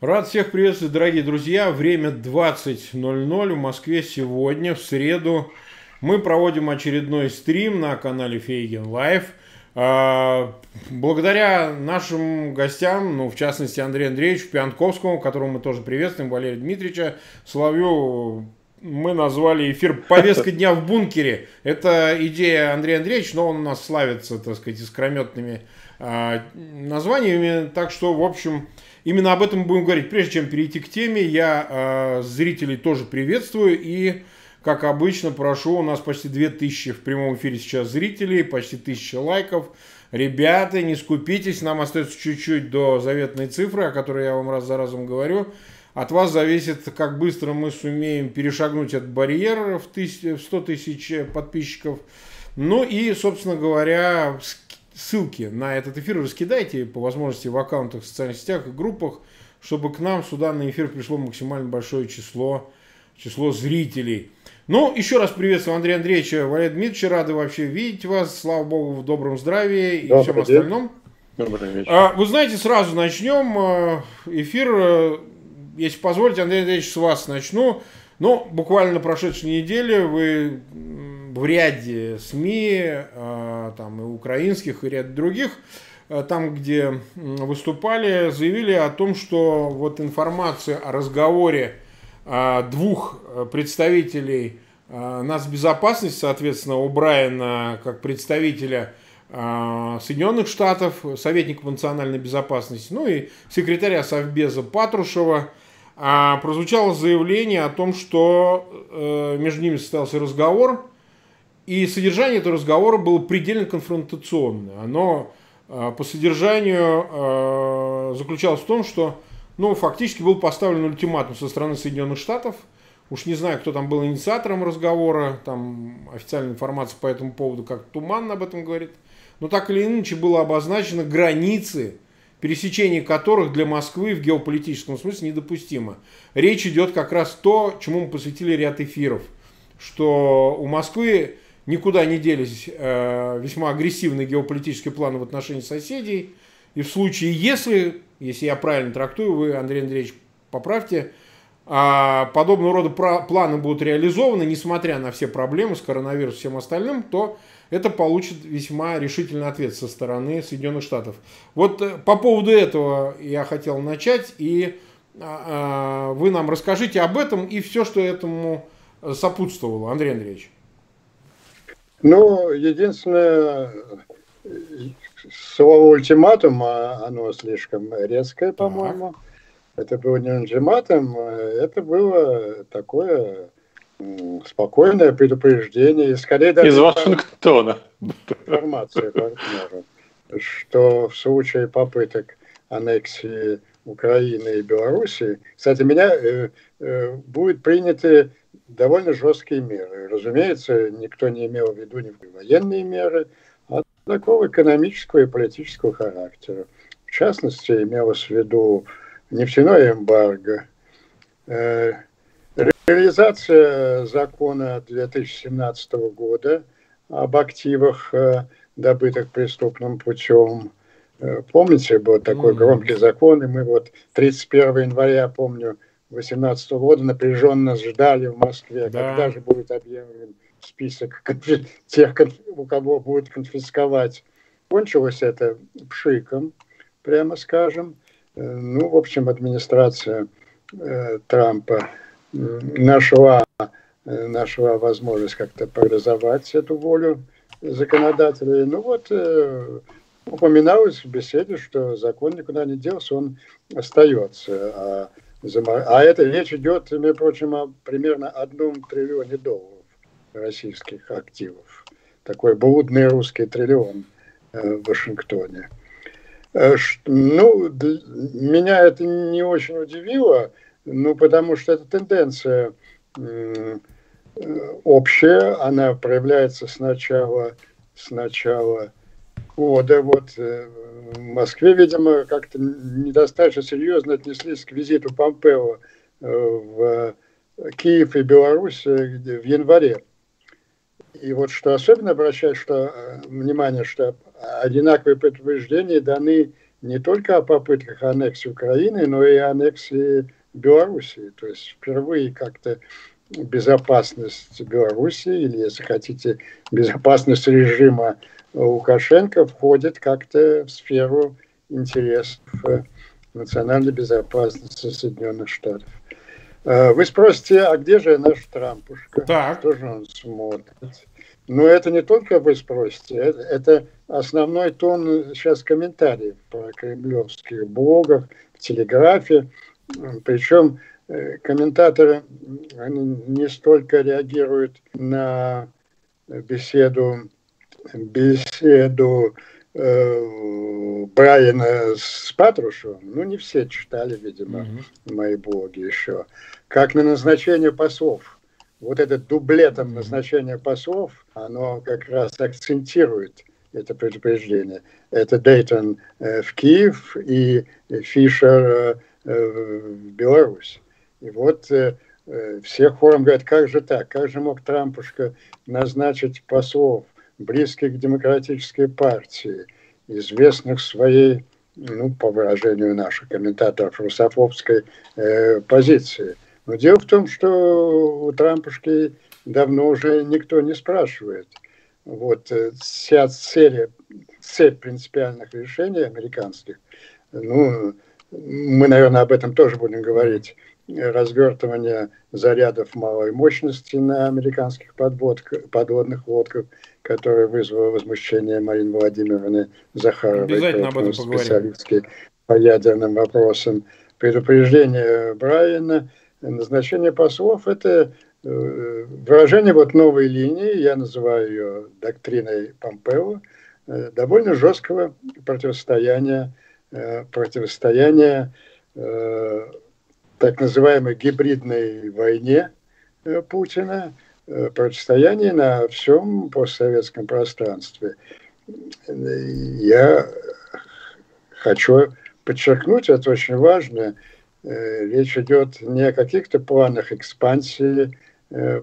Рад всех приветствовать, дорогие друзья. Время 20.00 в Москве сегодня, в среду. Мы проводим очередной стрим на канале Фейгин Live. А, благодаря нашим гостям, ну, в частности, Андрею Андреевичу Пионтковскому, которого мы тоже приветствуем, Валерия Дмитриевича Соловью, мы назвали эфир «Повестка дня в бункере». Это идея Андрея Андреевича, но он у нас славится, так сказать, искрометными а, названиями. Так что, в общем, Именно об этом будем говорить. Прежде чем перейти к теме, я э, зрителей тоже приветствую и, как обычно, прошу, у нас почти 2000 в прямом эфире сейчас зрителей, почти 1000 лайков. Ребята, не скупитесь, нам остается чуть-чуть до заветной цифры, о которой я вам раз за разом говорю. От вас зависит, как быстро мы сумеем перешагнуть этот барьер в 100 тысяч подписчиков. Ну и, собственно говоря, ссылки на этот эфир раскидайте по возможности в аккаунтах, в социальных сетях и группах, чтобы к нам сюда на эфир пришло максимально большое число, число зрителей. Ну, еще раз приветствую Андрея Андреевича, Валерия Дмитриевича, рады вообще видеть вас, слава богу, в добром здравии и Добрый всем день. остальном. Добрый вечер. А, вы знаете, сразу начнем э, эфир, если позволите, Андрей Андреевич, с вас начну. Ну, буквально на прошедшей неделе вы в ряде СМИ, э, там и украинских, и ряд других, э, там, где выступали, заявили о том, что вот информация о разговоре э, двух представителей нацбезопасности, соответственно, у Брайана как представителя Соединенных Штатов, советника по национальной безопасности, ну и секретаря Совбеза Патрушева, прозвучало заявление о том, что между ними состоялся разговор, и содержание этого разговора было предельно конфронтационное. Оно э, по содержанию э, заключалось в том, что ну, фактически был поставлен ультиматум со стороны Соединенных Штатов. Уж не знаю, кто там был инициатором разговора, там официальная информация по этому поводу как туманно об этом говорит. Но так или иначе было обозначено границы, пересечение которых для Москвы в геополитическом смысле недопустимо. Речь идет как раз то, чему мы посвятили ряд эфиров, что у Москвы никуда не делись э, весьма агрессивные геополитические планы в отношении соседей. И в случае, если, если я правильно трактую, вы, Андрей Андреевич, поправьте, а подобного рода планы будут реализованы, несмотря на все проблемы с коронавирусом и всем остальным, то это получит весьма решительный ответ со стороны Соединенных Штатов. Вот э, по поводу этого я хотел начать, и а, вы нам расскажите об этом и все, что этому сопутствовало, Андрей Андреевич. Ну, единственное, слово ультиматум, а оно слишком резкое, по-моему. Это было не ультиматум, это было такое спокойное предупреждение, и скорее даже... Из Вашингтона. Информация партнеру, что в случае попыток аннексии Украины и Белоруссии, кстати, меня э, э, будет приняты довольно жесткие меры. Разумеется, никто не имел в виду ни военные меры, а такого экономического и политического характера. В частности, имелось в виду нефтяное эмбарго, э, реализация закона 2017 года об активах, э, добытых преступным путем. Э, помните, был такой громкий закон, и мы вот 31 января, помню, 2018 года напряженно ждали в Москве, да. когда же будет объявлен список тех, у кого будет конфисковать. Кончилось это пшиком, прямо скажем. Э, ну, в общем, администрация э, Трампа нашла, э, нашла возможность как-то парализовать эту волю законодателей. Ну вот, э, упоминалось в беседе, что закон никуда не делся, он остается. А а это речь идет, между прочим, о примерно одном триллионе долларов российских активов. Такой блудный русский триллион э, в Вашингтоне. Э, ну, меня это не очень удивило, ну, потому что эта тенденция э, общая, она проявляется сначала, сначала года. Вот в Москве, видимо, как-то недостаточно серьезно отнеслись к визиту Помпео э, в Киев и Беларусь э, в январе. И вот что особенно обращает что, э, внимание, что одинаковые предупреждения даны не только о попытках аннексии Украины, но и аннексии Белоруссии. То есть впервые как-то безопасность Беларуси, или, если хотите, безопасность режима Лукашенко входит как-то в сферу интересов э, национальной безопасности Соединенных Штатов. Э, вы спросите, а где же наш Трампушка? Так. Что же он смотрит? Но это не только вы спросите, это, это основной тон сейчас комментариев по кремлевских блогах, в телеграфе. Причем э, комментаторы они не столько реагируют на беседу, беседу э, Брайана с Патрушевым, ну не все читали, видимо, mm-hmm. мои блоги еще, как на назначение послов. Вот этот дублетом назначения послов, оно как раз акцентирует это предупреждение. Это Дейтон э, в Киев и Фишер э, в Беларусь. И вот э, э, все хором говорят, как же так, как же мог Трампушка назначить послов, близких к демократической партии, известных своей, ну, по выражению наших комментаторов, русофобской э, позиции. Но дело в том, что у Трампушки давно уже никто не спрашивает. Вот э, вся цель, цель принципиальных решений американских, ну, мы, наверное, об этом тоже будем говорить, развертывание зарядов малой мощности на американских подводках, подводных лодках, которое вызвало возмущение Марины Владимировны Захаровой, Обязательно об этом специалистки по ядерным вопросам. Предупреждение Брайана, назначение послов – это э, выражение вот новой линии, я называю ее доктриной Помпео, э, довольно жесткого противостояния, э, противостояния так называемой гибридной войне э, Путина, э, противостояние на всем постсоветском пространстве. Я хочу подчеркнуть, это очень важно, э, речь идет не о каких-то планах экспансии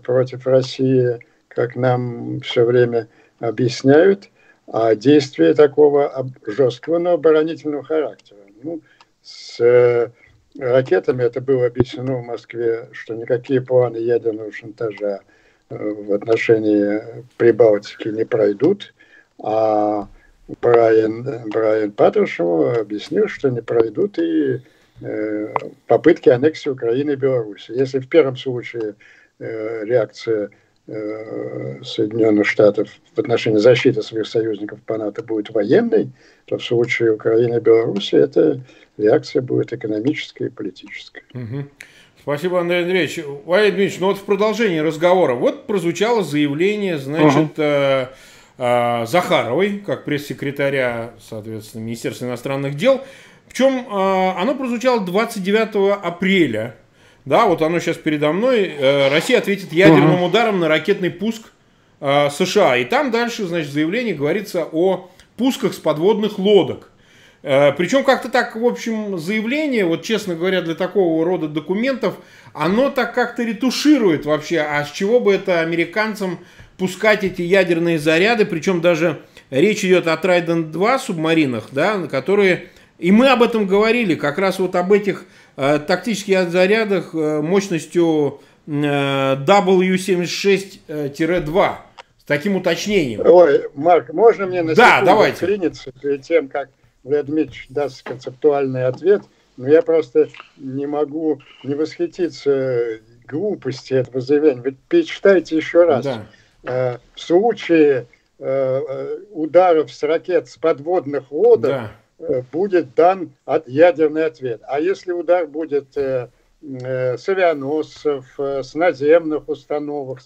против России, как нам все время объясняют, а действия такого жесткого, но оборонительного характера. Ну, с ракетами это было объяснено в Москве, что никакие планы ядерного шантажа э, в отношении Прибалтики не пройдут, а Брайан, Брайан Патрушев объяснил, что не пройдут и э, попытки аннексии Украины и Беларуси. Если в первом случае э, реакция Соединенных Штатов в отношении защиты своих союзников по НАТО будет военной, то в случае Украины и Беларуси эта реакция будет экономическая и политическая. Угу. Спасибо, Андрей Андреевич. Валерий Дмитриевич, ну вот в продолжении разговора, вот прозвучало заявление, значит, угу. э, э, Захаровой, как пресс-секретаря, соответственно, Министерства иностранных дел. Причем э, оно прозвучало 29 апреля да, вот оно сейчас передо мной. Э, Россия ответит ядерным ударом на ракетный пуск э, США. И там дальше, значит, заявление говорится о пусках с подводных лодок. Э, Причем как-то так, в общем, заявление, вот честно говоря, для такого рода документов, оно так как-то ретуширует вообще, а с чего бы это американцам пускать эти ядерные заряды, причем даже речь идет о Trident 2 субмаринах, да, которые, и мы об этом говорили, как раз вот об этих тактических зарядах э, мощностью э, W76-2 с таким уточнением. Ой, Марк, можно мне на да, давайте. вклиниться перед тем, как Владимир даст концептуальный ответ? Но я просто не могу не восхититься глупости этого заявления. Вы перечитайте еще раз. Да. В случае ударов с ракет с подводных лодок да Э, будет дан от, ядерный ответ. А если удар будет э, э, с авианосцев, э, с наземных установок,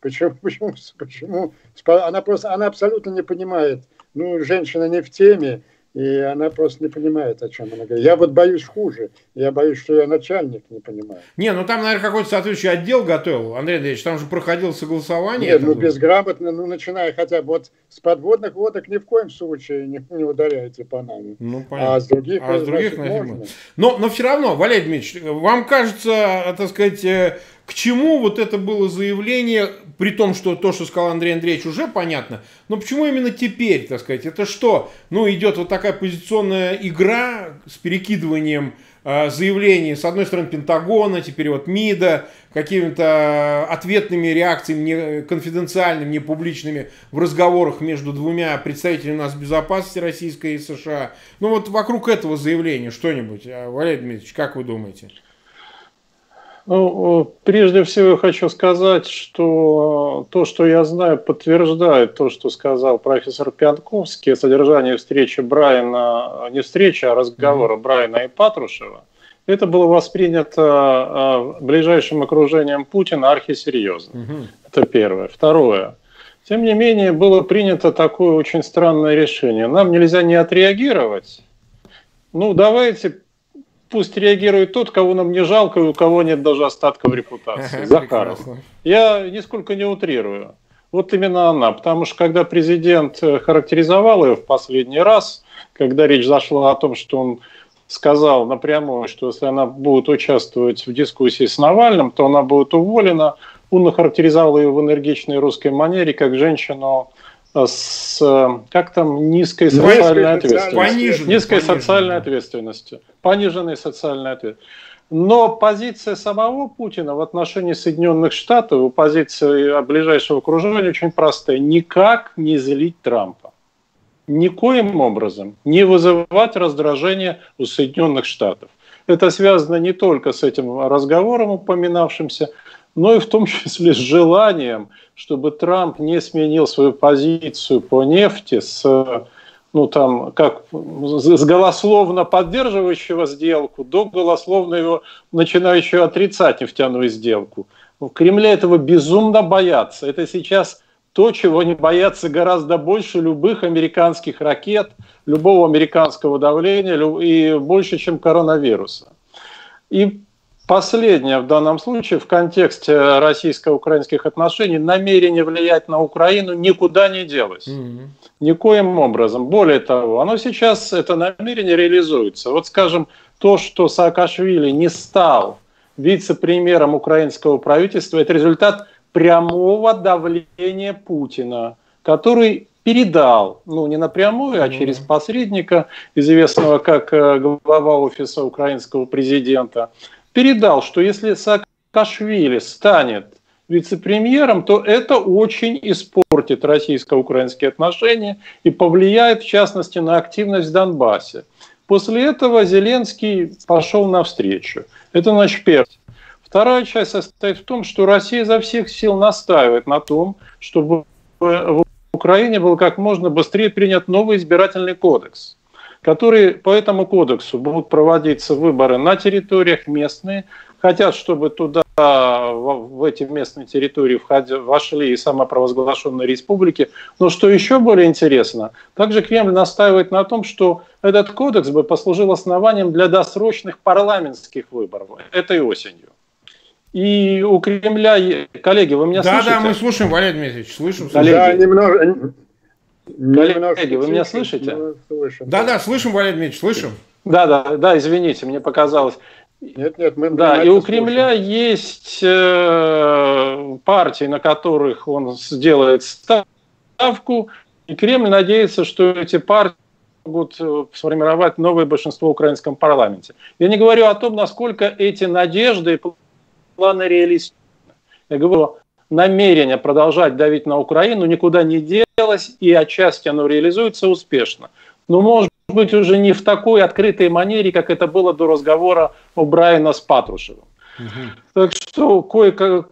почему, почему, почему? Она просто, она абсолютно не понимает. Ну, женщина не в теме, и она просто не понимает, о чем она говорит. Я вот боюсь хуже. Я боюсь, что я начальник не понимаю. Не, ну там, наверное, какой-то соответствующий отдел готовил. Андрей Андреевич, там же проходило согласование. Нет, ну было. безграмотно, ну начиная хотя бы вот с подводных лодок ни в коем случае не, не ударяйте по нами. Ну, понятно. А с других, а с других можно. Но, но все равно, Валерий Дмитриевич, вам кажется, так сказать, э, к чему вот это было заявление, при том, что то, что сказал Андрей Андреевич, уже понятно, но почему именно теперь, так сказать, это что? Ну, идет вот такая позиционная игра с перекидыванием э, заявлений, с одной стороны, Пентагона, теперь вот МИДа, какими-то ответными реакциями, не конфиденциальными, не публичными в разговорах между двумя представителями нас безопасности российской и США. Ну, вот вокруг этого заявления что-нибудь, э, Валерий Дмитриевич, как вы думаете? Ну, прежде всего я хочу сказать, что то, что я знаю, подтверждает то, что сказал профессор Пьянковский о содержании встречи Брайана, не встречи, а разговора mm-hmm. Брайана и Патрушева. Это было воспринято а, ближайшим окружением Путина архисерьезно. Mm-hmm. Это первое. Второе. Тем не менее, было принято такое очень странное решение. Нам нельзя не отреагировать. Ну, давайте пусть реагирует тот, кого нам не жалко и у кого нет даже остатков репутации. Захаров. Я нисколько не утрирую. Вот именно она. Потому что когда президент э, характеризовал ее в последний раз, когда речь зашла о том, что он сказал напрямую, что если она будет участвовать в дискуссии с Навальным, то она будет уволена, он охарактеризовал ее в энергичной русской манере как женщину, с как там низкой социальной ответственностью. Пониженной, низкой пониженной. социальной ответственностью. Пониженной социальной ответственностью. Но позиция самого Путина в отношении Соединенных Штатов, позиция ближайшего окружения очень простая. Никак не злить Трампа. Никоим образом не вызывать раздражение у Соединенных Штатов. Это связано не только с этим разговором упоминавшимся, но и в том числе с желанием, чтобы Трамп не сменил свою позицию по нефти с ну там, как с голословно поддерживающего сделку до голословно его начинающего отрицать нефтяную сделку. В Кремле этого безумно боятся. Это сейчас то, чего не боятся гораздо больше любых американских ракет, любого американского давления и больше, чем коронавируса. И Последнее в данном случае в контексте российско-украинских отношений намерение влиять на Украину никуда не делось. Mm-hmm. Никоим образом. Более того, оно сейчас, это намерение реализуется. Вот скажем, то, что Саакашвили не стал вице-премьером украинского правительства, это результат прямого давления Путина, который передал, ну не напрямую, а через посредника, известного как э, глава офиса украинского президента, передал, что если Саакашвили станет вице-премьером, то это очень испортит российско-украинские отношения и повлияет, в частности, на активность в Донбассе. После этого Зеленский пошел навстречу. Это значит первое. Вторая часть состоит в том, что Россия изо всех сил настаивает на том, чтобы в Украине был как можно быстрее принят новый избирательный кодекс которые по этому кодексу будут проводиться выборы на территориях местные, хотят, чтобы туда, в эти местные территории вошли и самопровозглашенные республики. Но что еще более интересно, также Кремль настаивает на том, что этот кодекс бы послужил основанием для досрочных парламентских выборов этой осенью. И у Кремля, коллеги, вы меня да, слышите? Да, да, мы слушаем, Валерий Дмитриевич, слышим. Коллеги. Да, немного, Коллеги, вы меня слышите? Да, да, слышим, Валерий Дмитриевич, слышим. Да, да, да, извините, мне показалось. Нет, нет, мы Да, и у Кремля слушаем. есть э, партии, на которых он сделает ставку, и Кремль надеется, что эти партии могут э, сформировать новое большинство в украинском парламенте. Я не говорю о том, насколько эти надежды и планы реалистичны. Я говорю намерение продолжать давить на Украину никуда не делось, и отчасти оно реализуется успешно. Но, может быть, уже не в такой открытой манере, как это было до разговора у Брайана с Патрушевым. Угу. Так что кое-как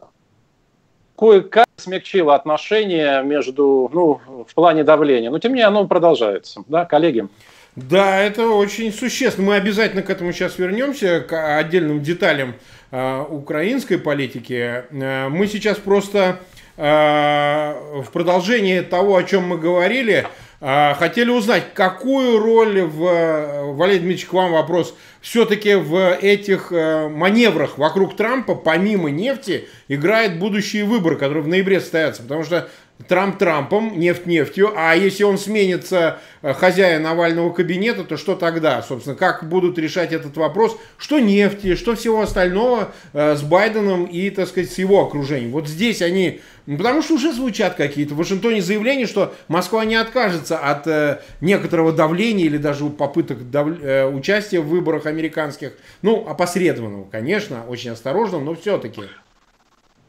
кое-как смягчило отношения между, ну, в плане давления. Но, тем не менее, оно продолжается. Да, коллеги? Да, это очень существенно. Мы обязательно к этому сейчас вернемся, к отдельным деталям Э, украинской политики. Э, мы сейчас просто в продолжении того, о чем мы говорили, хотели узнать, какую роль в, Валерий Дмитриевич, к вам вопрос, все-таки в этих маневрах вокруг Трампа, помимо нефти, играет будущие выборы, которые в ноябре состоятся. Потому что Трамп Трампом, нефть нефтью, а если он сменится э, хозяин овального кабинета, то что тогда? Собственно, как будут решать этот вопрос? Что нефти, что всего остального э, с Байденом и, так сказать, с его окружением? Вот здесь они, ну, потому что уже звучат какие-то в Вашингтоне заявления, что Москва не откажется от э, некоторого давления или даже попыток дав... участия в выборах американских, ну, опосредованного, конечно, очень осторожно, но все-таки.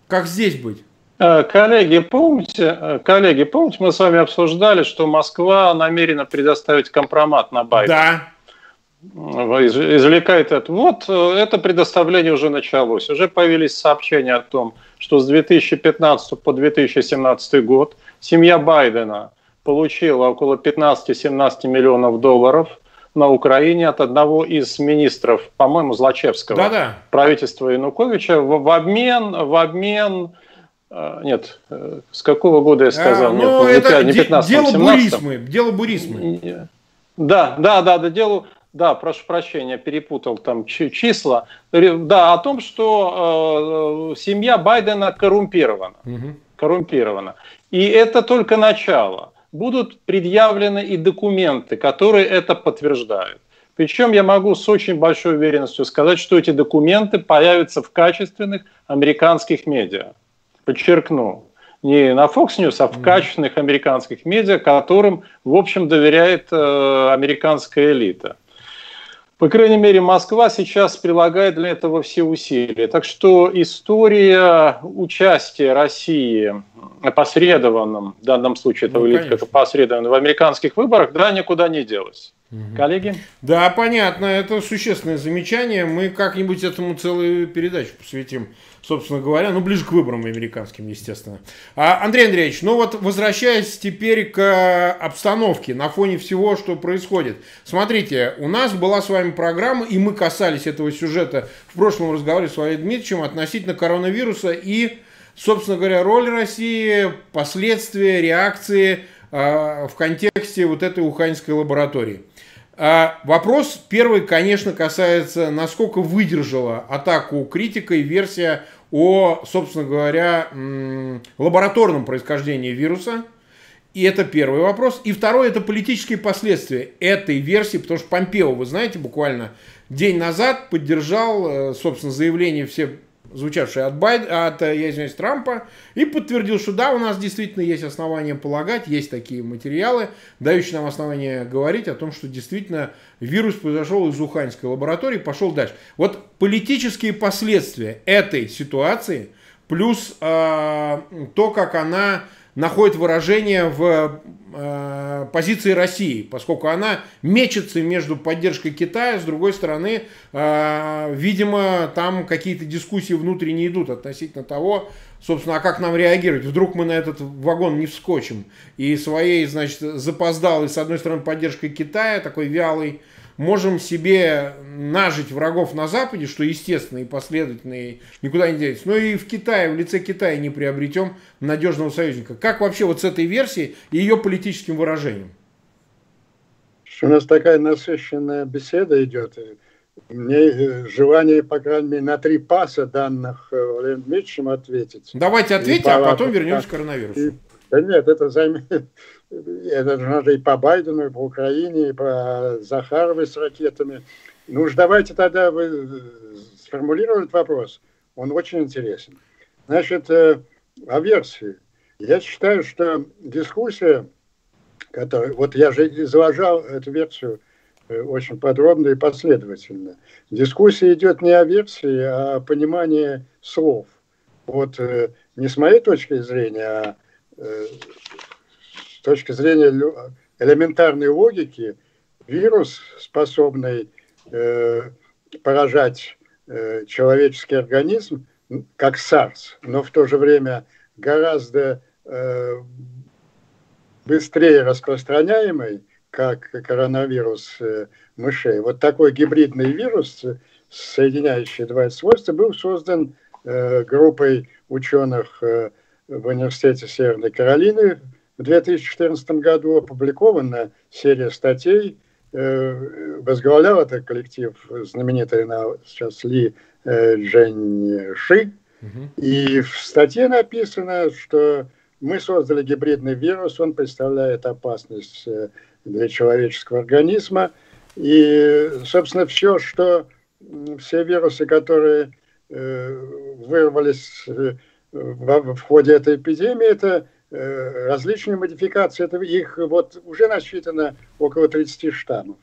Как здесь быть? Э, коллеги, помните, э, коллеги, помните, мы с вами обсуждали, что Москва намерена предоставить компромат на Байдена? Да. Извлекает это. Вот э, это предоставление уже началось. Уже появились сообщения о том, что с 2015 по 2017 год семья Байдена получила около 15-17 миллионов долларов на Украине от одного из министров, по-моему, Злачевского Да-да. правительства Януковича в, в обмен, в обмен а, нет, э, с какого года я сказал? А, ну, нет, это не 15 дело 17 бурисмы. Дело бурисмы. Да, да, да, да, дело, да, прошу прощения, перепутал там числа. Да, о том, что э, семья Байдена коррумпирована. Угу. Коррумпирована. И это только начало. Будут предъявлены и документы, которые это подтверждают. Причем я могу с очень большой уверенностью сказать, что эти документы появятся в качественных американских медиа подчеркну, не на Fox News, а в качественных американских медиа, которым, в общем, доверяет э, американская элита. По крайней мере, Москва сейчас прилагает для этого все усилия. Так что история участия России опосредованном, в данном случае это ну, выглядит как опосредованно, в американских выборах, да, никуда не делась. Угу. Коллеги? Да, понятно, это существенное замечание. Мы как-нибудь этому целую передачу посвятим собственно говоря, ну, ближе к выборам американским, естественно. А, Андрей Андреевич, ну вот возвращаясь теперь к обстановке на фоне всего, что происходит. Смотрите, у нас была с вами программа, и мы касались этого сюжета в прошлом разговоре с Валерием Дмитриевичем относительно коронавируса и, собственно говоря, роль России, последствия, реакции э, в контексте вот этой уханьской лаборатории. А, вопрос первый, конечно, касается, насколько выдержала атаку критика и версия о, собственно говоря, лабораторном происхождении вируса. И это первый вопрос. И второй – это политические последствия этой версии, потому что Помпео, вы знаете, буквально день назад поддержал, э, собственно, заявление все звучавший от, Байд, от э, я извиняюсь, Трампа, и подтвердил, что да, у нас действительно есть основания полагать, есть такие материалы, дающие нам основания говорить о том, что действительно вирус произошел из Уханьской лаборатории, пошел дальше. Вот политические последствия этой ситуации, плюс э, то, как она находит выражение в э, позиции России, поскольку она мечется между поддержкой Китая, с другой стороны, э, видимо, там какие-то дискуссии внутренние идут относительно того, собственно, а как нам реагировать? Вдруг мы на этот вагон не вскочим и своей, значит, запоздалой, с одной стороны, поддержкой Китая, такой вялой, можем себе нажить врагов на Западе, что естественно и последовательно, и никуда не деться, но и в Китае, в лице Китая не приобретем надежного союзника. Как вообще вот с этой версией и ее политическим выражением? У нас такая насыщенная беседа идет. Мне э, желание, по крайней мере, на три паса данных э, Валерием Дмитриевичем ответить. Давайте ответьте, а потом вернемся к коронавирусу. Да нет, это займет это надо и по Байдену, и по Украине, и по Захаровой с ракетами. Ну уж давайте тогда вы сформулировать вопрос. Он очень интересен. Значит, э, о версии. Я считаю, что дискуссия, которая... Вот я же изложал эту версию э, очень подробно и последовательно. Дискуссия идет не о версии, а о понимании слов. Вот э, не с моей точки зрения, а точки зрения элементарной логики, вирус, способный э, поражать э, человеческий организм, как SARS, но в то же время гораздо э, быстрее распространяемый, как коронавирус э, мышей. Вот такой гибридный вирус, соединяющий два свойства, был создан э, группой ученых э, в Университете Северной Каролины в 2014 году опубликована серия статей, э, возглавлял этот коллектив знаменитый на, сейчас Ли э, Джень Ши. И в статье написано, что мы создали гибридный вирус, он представляет опасность для человеческого организма. И, собственно, все, что все вирусы, которые вырвались в ходе этой эпидемии, это различные модификации. Это их вот уже насчитано около 30 штаммов.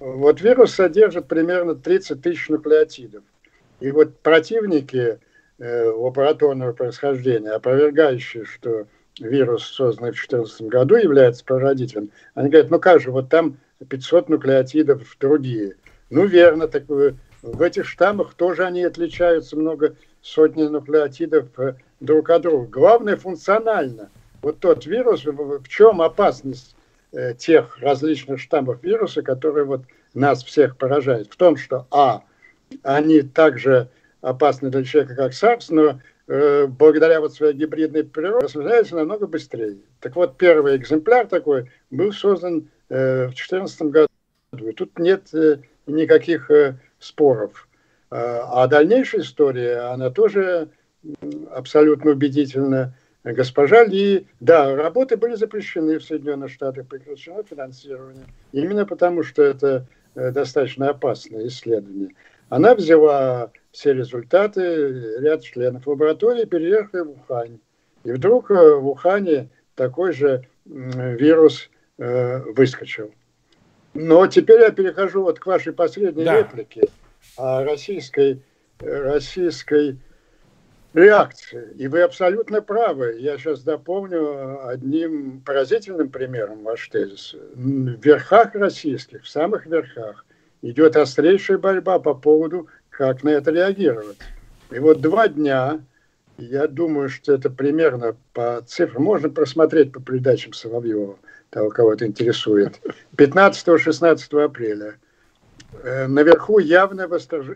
Вот вирус содержит примерно 30 тысяч нуклеотидов. И вот противники э, лабораторного происхождения, опровергающие, что вирус, созданный в 2014 году, является прародителем, они говорят, ну как же, вот там 500 нуклеотидов другие. Ну верно, так в этих штаммах тоже они отличаются много сотни нуклеотидов э, друг от друга. Главное функционально. Вот тот вирус, в чем опасность Э, тех различных штаммов вируса, которые вот нас всех поражают, в том, что, а, они также опасны для человека, как SARS, но э, благодаря вот своей гибридной природе распространяются намного быстрее. Так вот, первый экземпляр такой был создан э, в 2014 году. И тут нет э, никаких э, споров. А, а дальнейшая история, она тоже абсолютно убедительна госпожа Ли, да, работы были запрещены в Соединенных Штатах, прекращено финансирование, именно потому что это э, достаточно опасное исследование. Она взяла все результаты, ряд членов лаборатории, переехала в Ухань. И вдруг э, в Ухане такой же вирус э, выскочил. Но теперь я перехожу вот к вашей последней да. реплике о российской, российской реакции. И вы абсолютно правы. Я сейчас дополню одним поразительным примером ваш тезис. В верхах российских, в самых верхах, идет острейшая борьба по поводу, как на это реагировать. И вот два дня, я думаю, что это примерно по цифрам, можно просмотреть по передачам Соловьева, того, кого это интересует, 15-16 апреля э, наверху явно,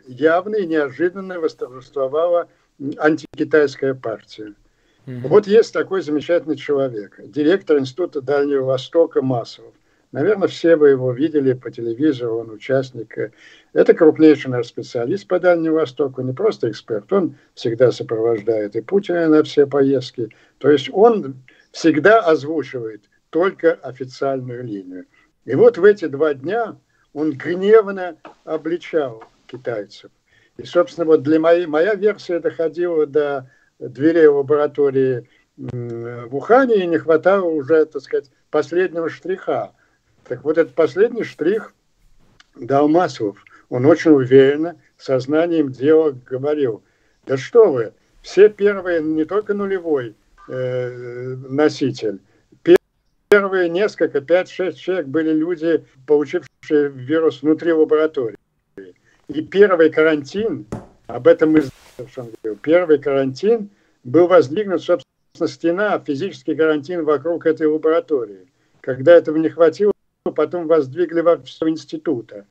явно и неожиданно восторжествовала антикитайская партия. Угу. Вот есть такой замечательный человек, директор Института Дальнего Востока Массовов. Наверное, все вы его видели по телевизору, он участник. Это крупнейший наш специалист по Дальнему Востоку, не просто эксперт, он всегда сопровождает и Путина на все поездки. То есть он всегда озвучивает только официальную линию. И вот в эти два дня он гневно обличал китайцев. И, собственно, вот для моей, моя версия доходила до дверей лаборатории в Ухане, и не хватало уже, так сказать, последнего штриха. Так вот, этот последний штрих дал Маслов. Он очень уверенно, сознанием дела говорил, да что вы, все первые, не только нулевой э, носитель, первые несколько, 5-6 человек были люди, получившие вирус внутри лаборатории. И первый карантин, об этом мы говорил, первый карантин был воздвигнут, собственно, стена, физический карантин вокруг этой лаборатории. Когда этого не хватило, потом воздвигли во все института.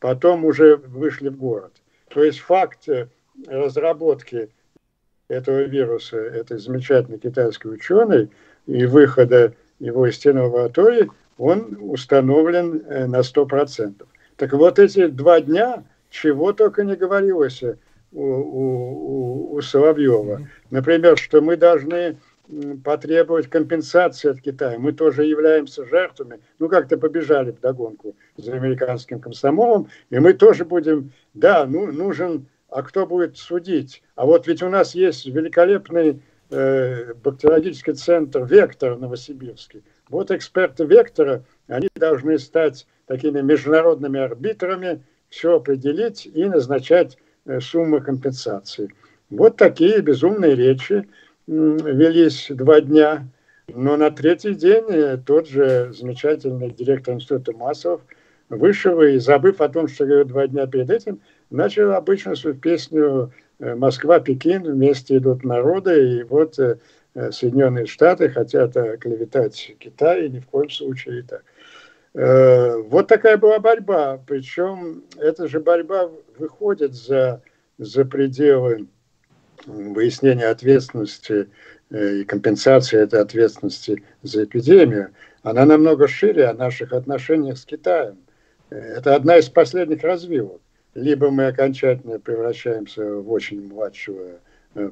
Потом уже вышли в город. То есть факт э, разработки этого вируса, этой замечательной китайской ученой и выхода его из стены лаборатории, он установлен э, на 100%. Так вот эти два дня чего только не говорилось у, у, у Соловьева. Например, что мы должны потребовать компенсации от Китая. Мы тоже являемся жертвами. Ну, как-то побежали в догонку за американским комсомолом, и мы тоже будем, да, ну, нужен, а кто будет судить? А вот ведь у нас есть великолепный э, бактериологический центр «Вектор» в Новосибирске. Вот эксперты «Вектора», они должны стать такими международными арбитрами, все определить и назначать э, суммы компенсации. Вот такие безумные речи велись два дня. Но на третий день э, тот же замечательный директор Института массов вышел и, забыв о том, что говорил два дня перед этим, начал обычно свою песню э, «Москва-Пекин, вместе идут народы», и вот Соединенные Штаты хотят клеветать Китай, и ни в коем случае так. Э, вот такая была борьба. Причем эта же борьба выходит за, за пределы выяснения ответственности э, и компенсации этой ответственности за эпидемию. Она намного шире о наших отношениях с Китаем. Э, это одна из последних развилок. Либо мы окончательно превращаемся в очень младшего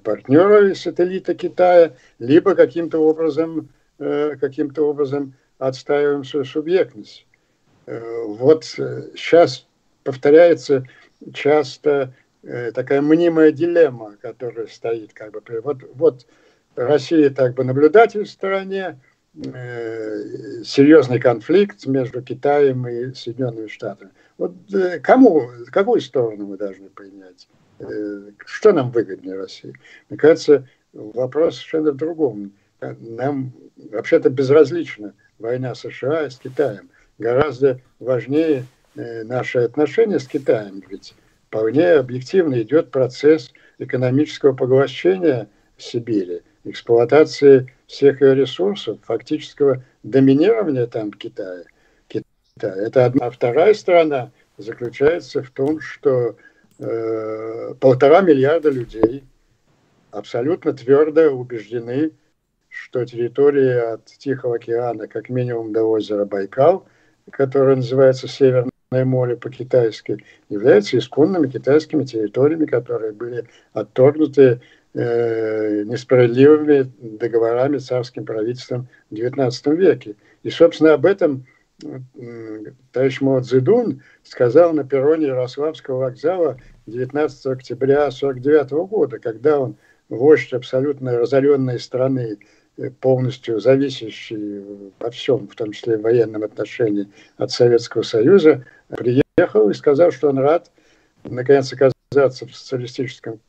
партнера и сателлита Китая, либо каким-то образом, каким-то образом отстаиваем свою субъектность. Вот сейчас повторяется часто такая мнимая дилемма, которая стоит как бы. Вот, вот Россия так бы наблюдатель в стороне, э, серьезный конфликт между Китаем и Соединенными Штатами. Вот э, кому, какую сторону мы должны принять? Э, что нам выгоднее России? Мне кажется, вопрос совершенно в другом. Нам вообще-то безразлично война США с Китаем. Гораздо важнее наши отношения с Китаем. Ведь вполне объективно идет процесс экономического поглощения Сибири эксплуатации всех ее ресурсов, фактического доминирования там Китая. Китая. Это одна. А вторая сторона заключается в том, что э, полтора миллиарда людей абсолютно твердо убеждены, что территория от Тихого океана, как минимум до озера Байкал, которое называется Северное море по-китайски, является исконными китайскими территориями, которые были отторгнуты э, несправедливыми договорами царским правительством в XIX веке. И, собственно, об этом товарищ Мао Цзэдун сказал на перроне Ярославского вокзала 19 октября 1949 года, когда он, вождь абсолютно разоренной страны, полностью зависящий во всем, в том числе в военном отношении от Советского Союза, приехал и сказал, что он рад наконец оказаться в социалистическом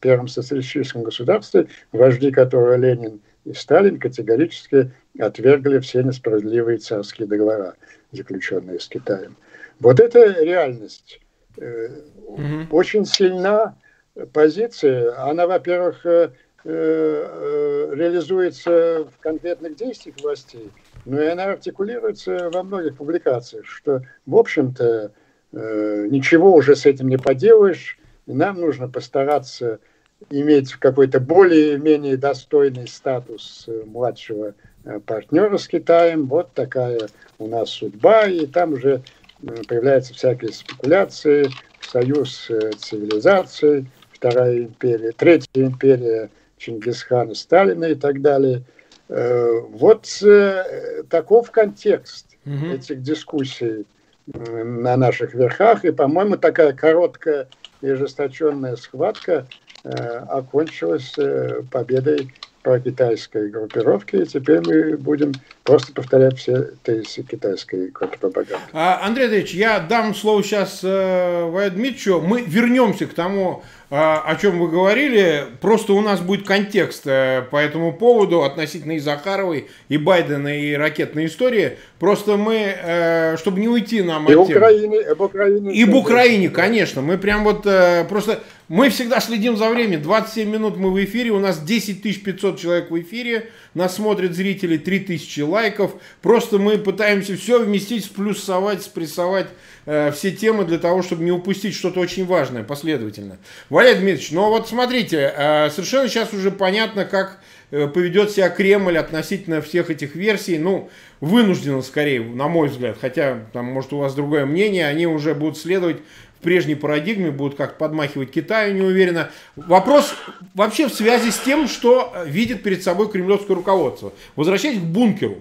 первом социалистическом государстве, вожди которого Ленин и Сталин категорически отвергли все несправедливые царские договора, заключенные с Китаем. Вот эта реальность угу. очень сильна позиция. Она, во-первых, э, э, реализуется в конкретных действиях властей, но и она артикулируется во многих публикациях, что, в общем-то, ничего уже с этим не поделаешь, и нам нужно постараться иметь какой-то более-менее достойный статус э, младшего э, партнера с Китаем. Вот такая у нас судьба, и там уже появляются всякие спекуляции, союз э, цивилизаций, вторая империя, третья империя Чингисхана, Сталина и так далее. Вот таков контекст угу. этих дискуссий на наших верхах, и, по-моему, такая короткая и ожесточенная схватка Э, окончилась э, победой про-китайской группировки, и теперь мы будем просто повторять все тезисы китайской контрпропаганды. А, Андрей Андреевич, я дам слово сейчас э, Валя Дмитриевичу. Мы вернемся к тому, э, о чем вы говорили. Просто у нас будет контекст э, по этому поводу относительно и Захаровой, и Байдена, и ракетной истории. Просто мы, э, чтобы не уйти нам и от темы. Об Украине. И в Украине, конечно. Мы прям вот э, просто мы всегда следим за временем. 27 минут мы в эфире, у нас 10 500 человек в эфире, нас смотрят зрители 3000 лайков. Просто мы пытаемся все вместить, сплюсовать, спрессовать э, все темы для того, чтобы не упустить что-то очень важное последовательно. Валерий Дмитриевич, ну вот смотрите, э, совершенно сейчас уже понятно, как э, поведет себя Кремль относительно всех этих версий. Ну, вынужденно скорее, на мой взгляд, хотя там, может, у вас другое мнение, они уже будут следовать прежней парадигме, будут как подмахивать Китаю, не уверенно. Вопрос вообще в связи с тем, что видит перед собой кремлевское руководство. Возвращаясь к бункеру,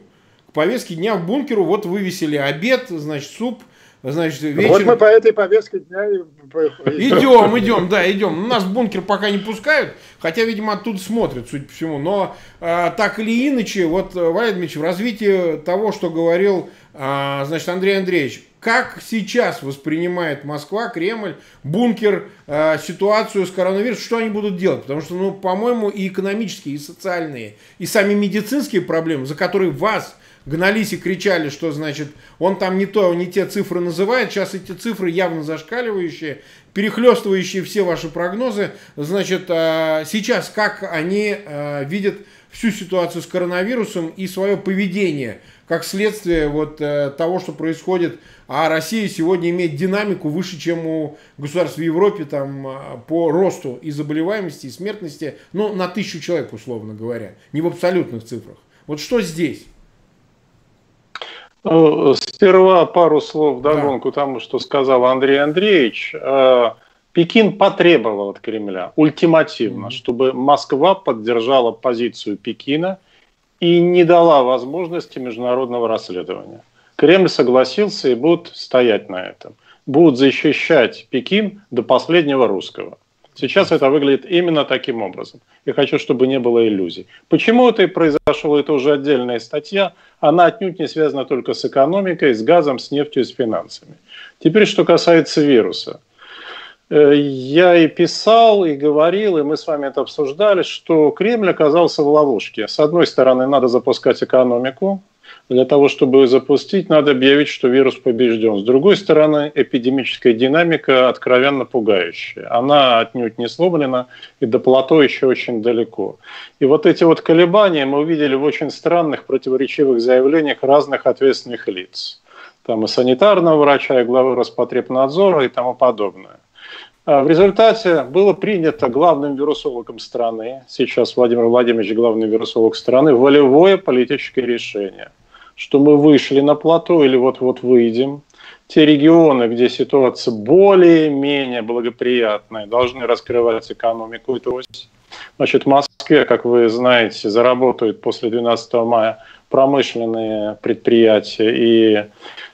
к повестке дня в бункеру, вот вывесили обед, значит, суп, Значит, вечер... Вот мы по этой повестке дня и... Идем, идем, да, идем. Нас в бункер пока не пускают, хотя, видимо, оттуда смотрят, судя по всему. Но а, так или иначе, вот, Валерий Дмитриевич, в развитии того, что говорил, а, значит, Андрей Андреевич, как сейчас воспринимает Москва, Кремль, бункер, э, ситуацию с коронавирусом, что они будут делать? Потому что, ну, по-моему, и экономические, и социальные, и сами медицинские проблемы, за которые вас гнались и кричали, что, значит, он там не то, не те цифры называет, сейчас эти цифры явно зашкаливающие, перехлестывающие все ваши прогнозы, значит, э, сейчас как они э, видят всю ситуацию с коронавирусом и свое поведение – как следствие вот э, того, что происходит. А Россия сегодня имеет динамику выше, чем у государств в Европе там, э, по росту и заболеваемости, и смертности, ну, на тысячу человек, условно говоря, не в абсолютных цифрах. Вот что здесь? Ну, сперва пару слов догонку да. тому, что сказал Андрей Андреевич. Э, Пекин потребовал от Кремля ультимативно, чтобы Москва поддержала позицию Пекина и не дала возможности международного расследования. Кремль согласился и будут стоять на этом. Будут защищать Пекин до последнего русского. Сейчас это выглядит именно таким образом. Я хочу, чтобы не было иллюзий. Почему это и произошло, это уже отдельная статья. Она отнюдь не связана только с экономикой, с газом, с нефтью, с финансами. Теперь, что касается вируса. Э, я и писал, и говорил, и мы с вами это обсуждали, что Кремль оказался в ловушке. С одной стороны, надо запускать экономику, для того, чтобы запустить, надо объявить, что вирус побежден. С другой стороны, эпидемическая динамика откровенно пугающая. Она отнюдь не сломлена, и до плато еще очень далеко. И вот эти вот колебания мы увидели в очень странных противоречивых заявлениях разных ответственных лиц. Там и санитарного врача, и главы Роспотребнадзора и тому подобное. А в результате было принято главным вирусологом страны, сейчас Владимир Владимирович главный вирусолог страны, волевое политическое решение – что мы вышли на плато или вот-вот выйдем. Те регионы, где ситуация более-менее благоприятная, должны раскрывать экономику. То есть, значит, в Москве, как вы знаете, заработают после 12 мая промышленные предприятия и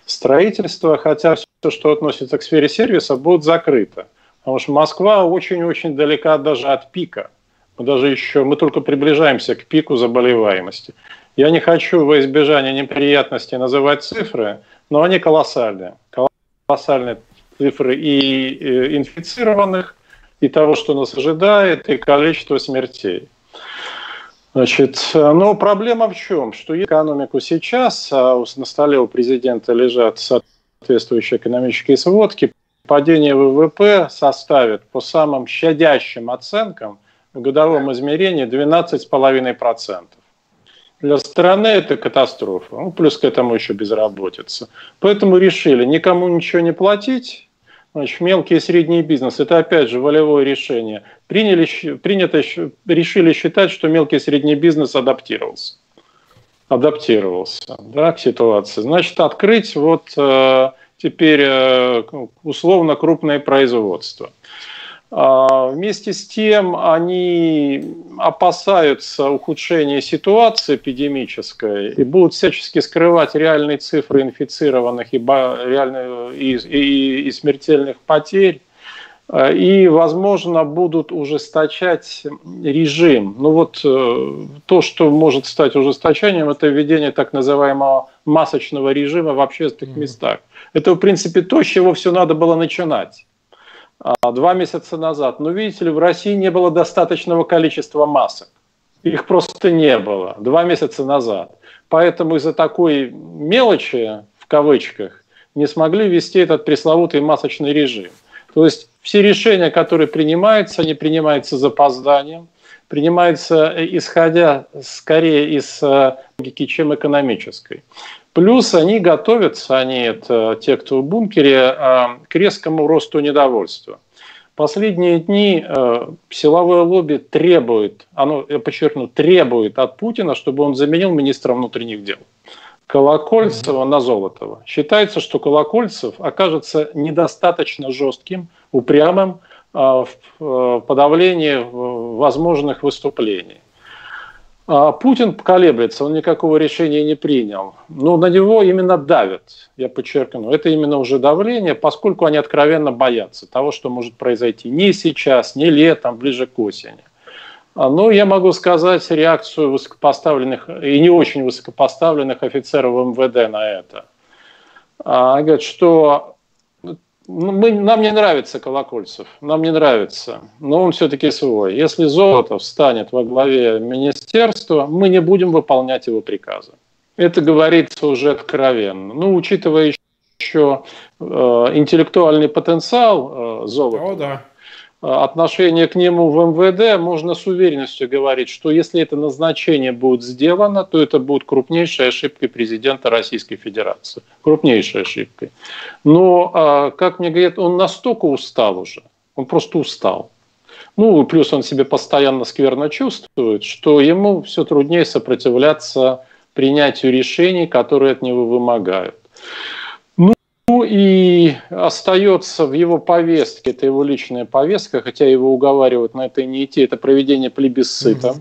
строительство, хотя все, что относится к сфере сервиса, будет закрыто. Потому что Москва очень-очень далека даже от пика. Мы даже еще, мы только приближаемся к пику заболеваемости. Я не хочу во избежание неприятностей называть цифры, но они колоссальные. Колоссальные цифры и инфицированных, и того, что нас ожидает, и количество смертей. Значит, но проблема в чем? Что экономику сейчас, а на столе у президента лежат соответствующие экономические сводки, падение ВВП составит по самым щадящим оценкам в годовом измерении 12,5%. Для страны это катастрофа. Ну, плюс к этому еще безработица. Поэтому решили никому ничего не платить. Значит, мелкий и средний бизнес – это опять же волевое решение. Приняли, принято, решили считать, что мелкий и средний бизнес адаптировался. Адаптировался да, к ситуации. Значит, открыть вот э, теперь э, условно крупное производство. А, вместе с тем они опасаются ухудшения ситуации эпидемической и будут всячески скрывать реальные цифры инфицированных и, реальные, и, и, и смертельных потерь. А, и, возможно, будут ужесточать режим. Ну вот э, то, что может стать ужесточением, это введение так называемого масочного режима в общественных местах. Это, в принципе, то, с чего все надо было начинать два месяца назад. Но видите ли, в России не было достаточного количества масок. Их просто не было два месяца назад. Поэтому из-за такой мелочи, в кавычках, не смогли ввести этот пресловутый масочный режим. То есть все решения, которые принимаются, они принимаются с запозданием, принимаются э, исходя скорее из э, логики, чем экономической. Плюс они готовятся, они это те, кто в бункере, а, к резкому росту недовольства. Последние дни э, силовое лобби требует, оно, я подчеркну, требует от Путина, чтобы он заменил министра внутренних дел. Колокольцева на Золотого. Считается, что Колокольцев окажется недостаточно жестким, упрямым э, в подавлении возможных выступлений. А Путин колеблется, он никакого решения не принял. Но на него именно давят, я подчеркну. Это именно уже давление, поскольку они откровенно боятся того, что может произойти не сейчас, не летом, ближе к осени. А, Но ну, я могу сказать реакцию высокопоставленных и не очень высокопоставленных офицеров МВД на это. А, они говорят, что мы, нам не нравится Колокольцев, нам не нравится, но он все-таки свой. Если Золотов станет во главе министерства, мы не будем выполнять его приказы. Это говорится уже откровенно. Ну, учитывая еще э, интеллектуальный потенциал э, Золотова, О, да. Отношение к нему в МВД, можно с уверенностью говорить, что если это назначение будет сделано, то это будет крупнейшей ошибкой президента Российской Федерации. Крупнейшей ошибкой. Но, а, как мне говорят, он настолько устал уже, он просто устал. Ну, плюс он себе постоянно скверно чувствует, что ему все труднее сопротивляться принятию решений, которые от него вымогают. И остается в его повестке, это его личная повестка, хотя его уговаривают на это не идти, это проведение плебисцита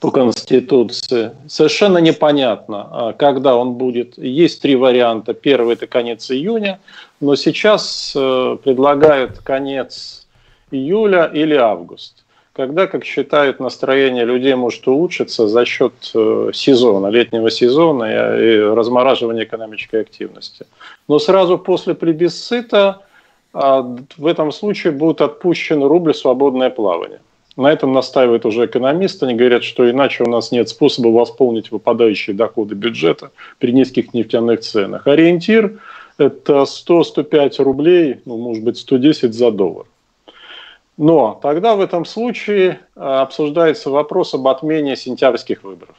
по Конституции. Совершенно непонятно, а, когда он будет. Есть три варианта. Первый – это конец июня, но сейчас э, предлагают конец июля или август когда, как считают, настроение людей может улучшиться за счет э, сезона, летнего сезона и размораживания экономической активности. Но сразу после плебисцита а, в этом случае будет отпущен рубль свободное плавание. На этом настаивают уже экономисты. Они говорят, что иначе у нас нет способа восполнить выпадающие доходы бюджета при низких нефтяных ценах. Ориентир – это 100-105 рублей, ну, может быть, 110 за доллар. Но тогда в этом случае а, обсуждается вопрос об отмене сентябрьских выборов.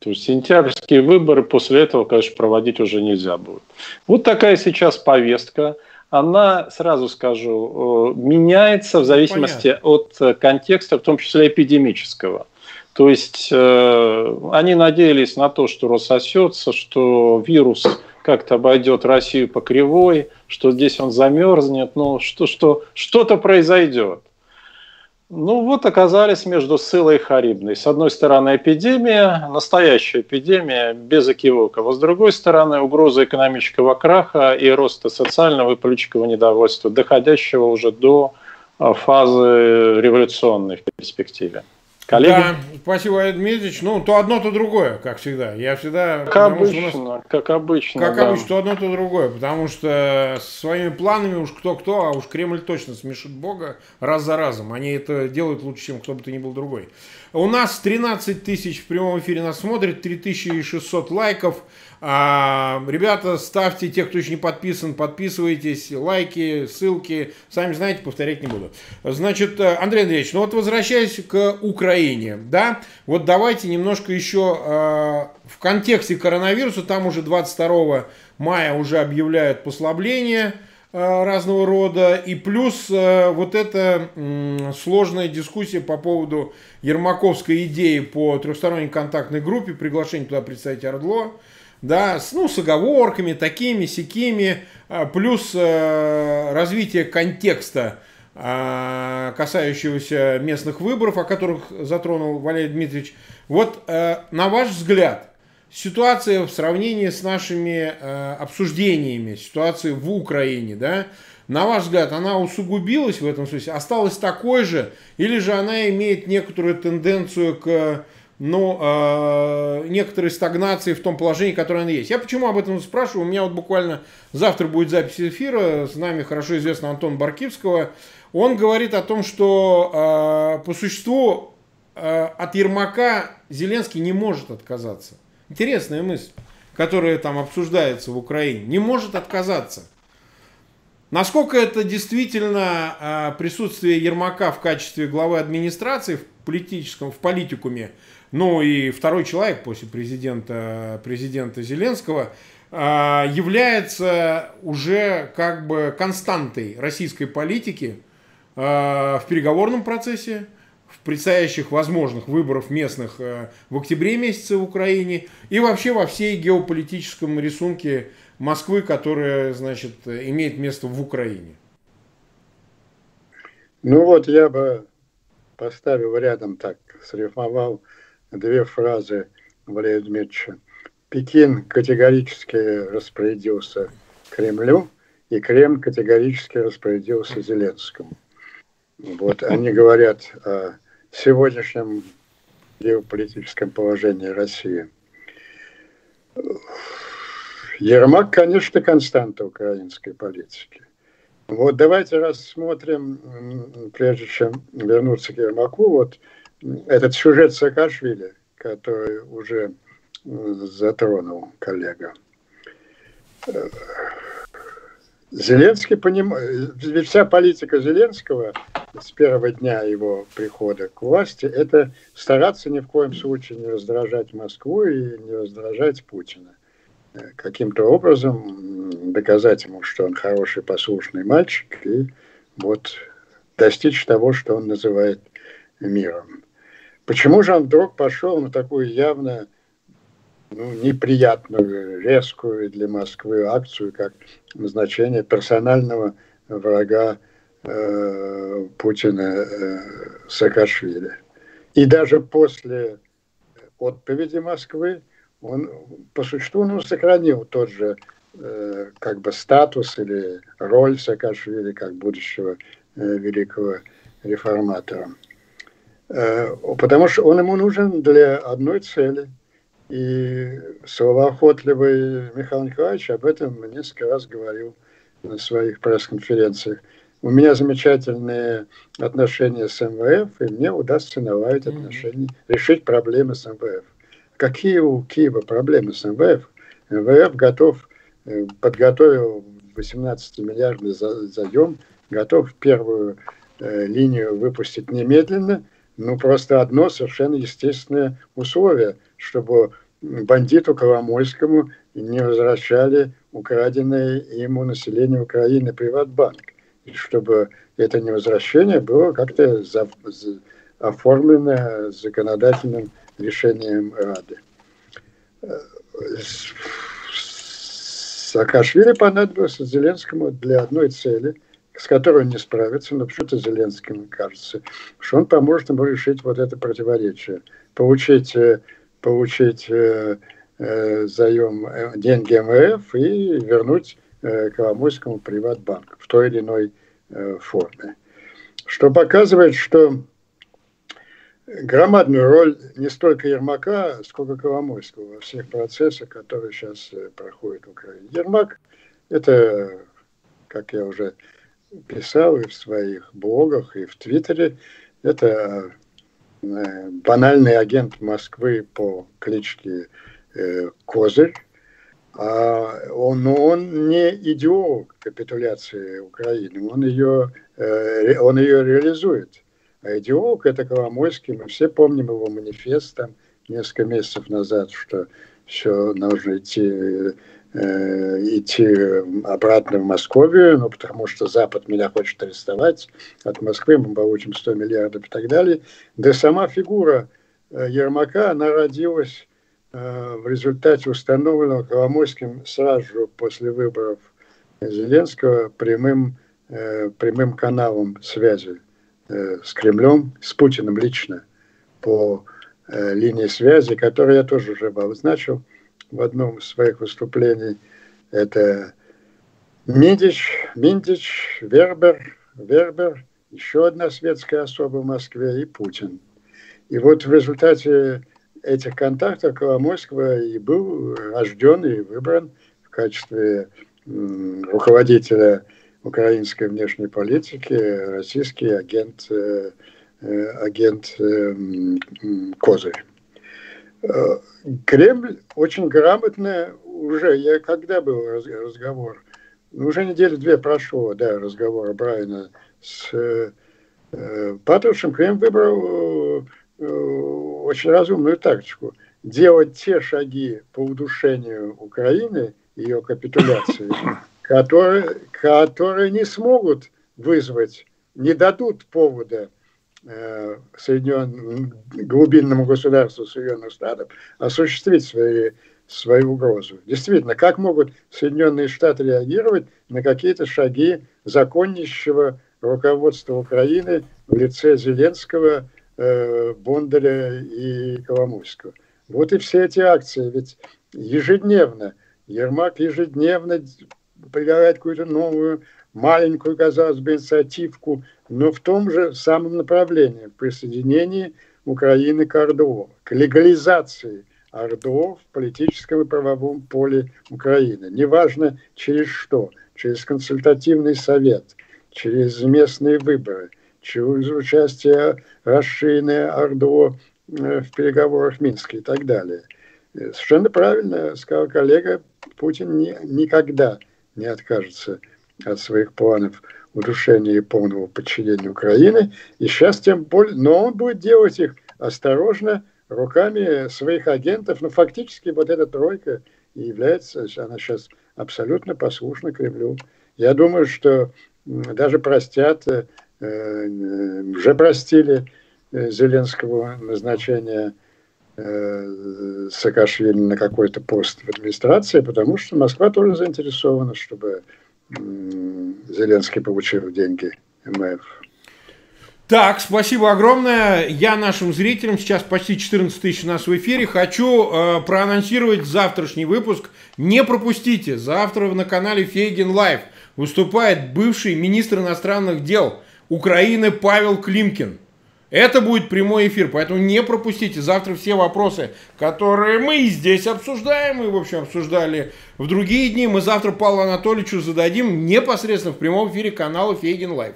То есть сентябрьские выборы после этого, конечно, проводить уже нельзя будет. Вот такая сейчас повестка. Она, сразу скажу, э, меняется в зависимости Понятно. от э, контекста, в том числе эпидемического. То есть э, они надеялись на то, что рассосется, что вирус как-то обойдет Россию по кривой, что здесь он замерзнет, но что, что, что-то произойдет. Ну вот оказались между Сылой и Харибной. С одной стороны эпидемия, настоящая эпидемия, без экивоков. С другой стороны угроза экономического краха и роста социального и политического недовольства, доходящего уже до а, фазы революционной в перспективе. Коллеги? Да, спасибо, Олег Дмитриевич. Ну, то одно, то другое, как всегда. Я всегда... Как обычно, нас, как обычно. Как да. обычно, то одно, то другое. Потому что своими планами уж кто-кто, а уж Кремль точно смешит Бога раз за разом. Они это делают лучше, чем кто бы то ни был другой. У нас 13 тысяч в прямом эфире нас смотрит, 3600 лайков. А, ребята, ставьте, те, кто еще не подписан, подписывайтесь, лайки, ссылки, сами знаете, повторять не буду. Значит, э, Андрей Андреевич, ну вот возвращаясь к Украине, да, вот давайте немножко еще э, в контексте коронавируса, там уже 22 мая уже объявляют послабление э, разного рода, и плюс э, вот эта сложная дискуссия по поводу Ермаковской идеи по трехсторонней контактной группе, приглашение туда представить Ордло, да, с, ну, с оговорками такими, сякими, а, плюс э, развитие контекста, э, касающегося местных выборов, о которых затронул Валерий Дмитриевич. Вот, э, на ваш взгляд, ситуация в сравнении с нашими э, обсуждениями, ситуации в Украине, да, на ваш взгляд, она усугубилась в этом смысле, осталась такой же, или же она имеет некоторую тенденцию к ну, э, некоторой стагнации в том положении, которое она есть. Я почему об этом спрашиваю? У меня вот буквально завтра будет запись эфира, с нами хорошо известный Антон Баркивского. Он говорит о том, что э, по существу э, от Ермака Зеленский не может отказаться. Интересная мысль, которая там обсуждается в Украине. Не может отказаться. Насколько это действительно присутствие Ермака в качестве главы администрации в политическом, в политикуме ну и второй человек после президента, президента Зеленского, а, является уже как бы константой российской политики а, в переговорном процессе, в предстоящих возможных выборов местных а, в октябре месяце в Украине и вообще во всей геополитическом рисунке Москвы, которая, значит, имеет место в Украине. Ну вот я бы поставил рядом так, срифмовал две фразы Валерия Дмитриевича. Пекин категорически распорядился Кремлю, и Кремль категорически распорядился Зеленскому. Вот они говорят о сегодняшнем геополитическом положении России. Ермак, конечно, константа украинской политики. Вот давайте рассмотрим, прежде чем вернуться к Ермаку, вот этот сюжет Саакашвили, который уже затронул коллега. Зеленский понимает, вся политика Зеленского с первого дня его прихода к власти, это стараться ни в коем случае не раздражать Москву и не раздражать Путина. Каким-то образом доказать ему, что он хороший, послушный мальчик, и вот достичь того, что он называет миром. Почему же он вдруг пошел на такую явно ну, неприятную, резкую для Москвы акцию, как назначение персонального врага э, Путина э, Саакашвили. И даже после отповеди Москвы он по существу ну, сохранил тот же э, как бы статус или роль Саакашвили как будущего э, великого реформатора. Э, потому что он ему нужен для одной цели. И словоохотливый Михаил Николаевич об этом несколько раз говорил на своих пресс-конференциях. У меня замечательные отношения с МВФ, и мне удастся наладить отношения, решить проблемы с МВФ. Какие у Киева проблемы с МВФ? МВФ готов, э, подготовил 18-миллиардный заем, готов первую э, линию выпустить немедленно, ну, просто одно совершенно естественное условие, чтобы бандиту Коломойскому не возвращали украденное ему население Украины Приватбанк. И чтобы это невозвращение было как-то за, за, оформлено законодательным решением Рады. Саакашвили понадобилось Зеленскому для одной цели, с которой он не справится, но почему-то Зеленскому кажется, что он поможет ему решить вот это противоречие, получить, э, получить э, э, заем, э, деньги МВФ и вернуть э, Коломойскому приватбанк в той или иной э, форме. Что показывает, что громадную роль не столько Ермака, сколько Коломойского во всех процессах, которые сейчас э, проходят в Украине. Ермак – это, как я уже писал и в своих блогах, и в Твиттере, это э, банальный агент Москвы по кличке э, Козырь. А он, но он не идеолог капитуляции Украины, он ее, он ее реализует. А идеолог – это Коломойский. Мы все помним его манифест там несколько месяцев назад, что все нужно идти, э, идти обратно в Московию, ну, потому что Запад меня хочет арестовать. От Москвы мы получим 100 миллиардов и так далее. Да сама фигура э, Ермака, она родилась э, в результате установленного Коломойским сразу после выборов Зеленского прямым, э, прямым каналом связи с Кремлем, с Путиным лично по э, линии связи, которую я тоже уже обозначил в одном из своих выступлений. Это Миндич, Миндич, Вербер, Вербер, еще одна светская особа в Москве и Путин. И вот в результате этих контактов Коломойского и был рожден и выбран в качестве руководителя украинской внешней политики российский агент, э, э, агент э, Козырь. Кремль очень грамотно уже, я когда был разговор, ну, уже недели две прошло, да, разговор Брайана с э, Патрушем, Кремль выбрал э, очень разумную тактику. Делать те шаги по удушению Украины, ее капитуляции, которые, которые не смогут вызвать, не дадут повода э, Соединен... глубинному государству Соединенных Штатов осуществить свои, свою угрозу. Действительно, как могут Соединенные Штаты реагировать на какие-то шаги законнищего руководства Украины в лице Зеленского, э, Бондаря и Коломойского? Вот и все эти акции, ведь ежедневно, Ермак ежедневно предлагать какую-то новую, маленькую, казалось бы, инициативку, но в том же самом направлении, в присоединении Украины к РДО, к легализации РДО в политическом и правовом поле Украины. Неважно через что, через консультативный совет, через местные выборы, через участие расширенное РДО э, в переговорах в Минске и так далее. Э, совершенно правильно сказал коллега, Путин не, никогда не откажется от своих планов удушения и полного подчинения Украины. И сейчас тем более, но он будет делать их осторожно, руками своих агентов. Но фактически вот эта тройка является, она сейчас абсолютно послушна Кремлю. Я думаю, что даже простят, э, э, уже простили э, Зеленского назначение э, Саакашвили на какой-то пост в администрации, потому что Москва тоже заинтересована, чтобы Зеленский получил деньги МВФ. Так, спасибо огромное. Я нашим зрителям, сейчас почти 14 тысяч у нас в эфире, хочу э, проанонсировать завтрашний выпуск. Не пропустите, завтра на канале Фейгин Live выступает бывший министр иностранных дел Украины Павел Климкин. Это будет прямой эфир, поэтому не пропустите. Завтра все вопросы, которые мы здесь обсуждаем, и, в общем, обсуждали в другие дни, мы завтра Павлу Анатольевичу зададим непосредственно в прямом эфире канала Фейгин Live.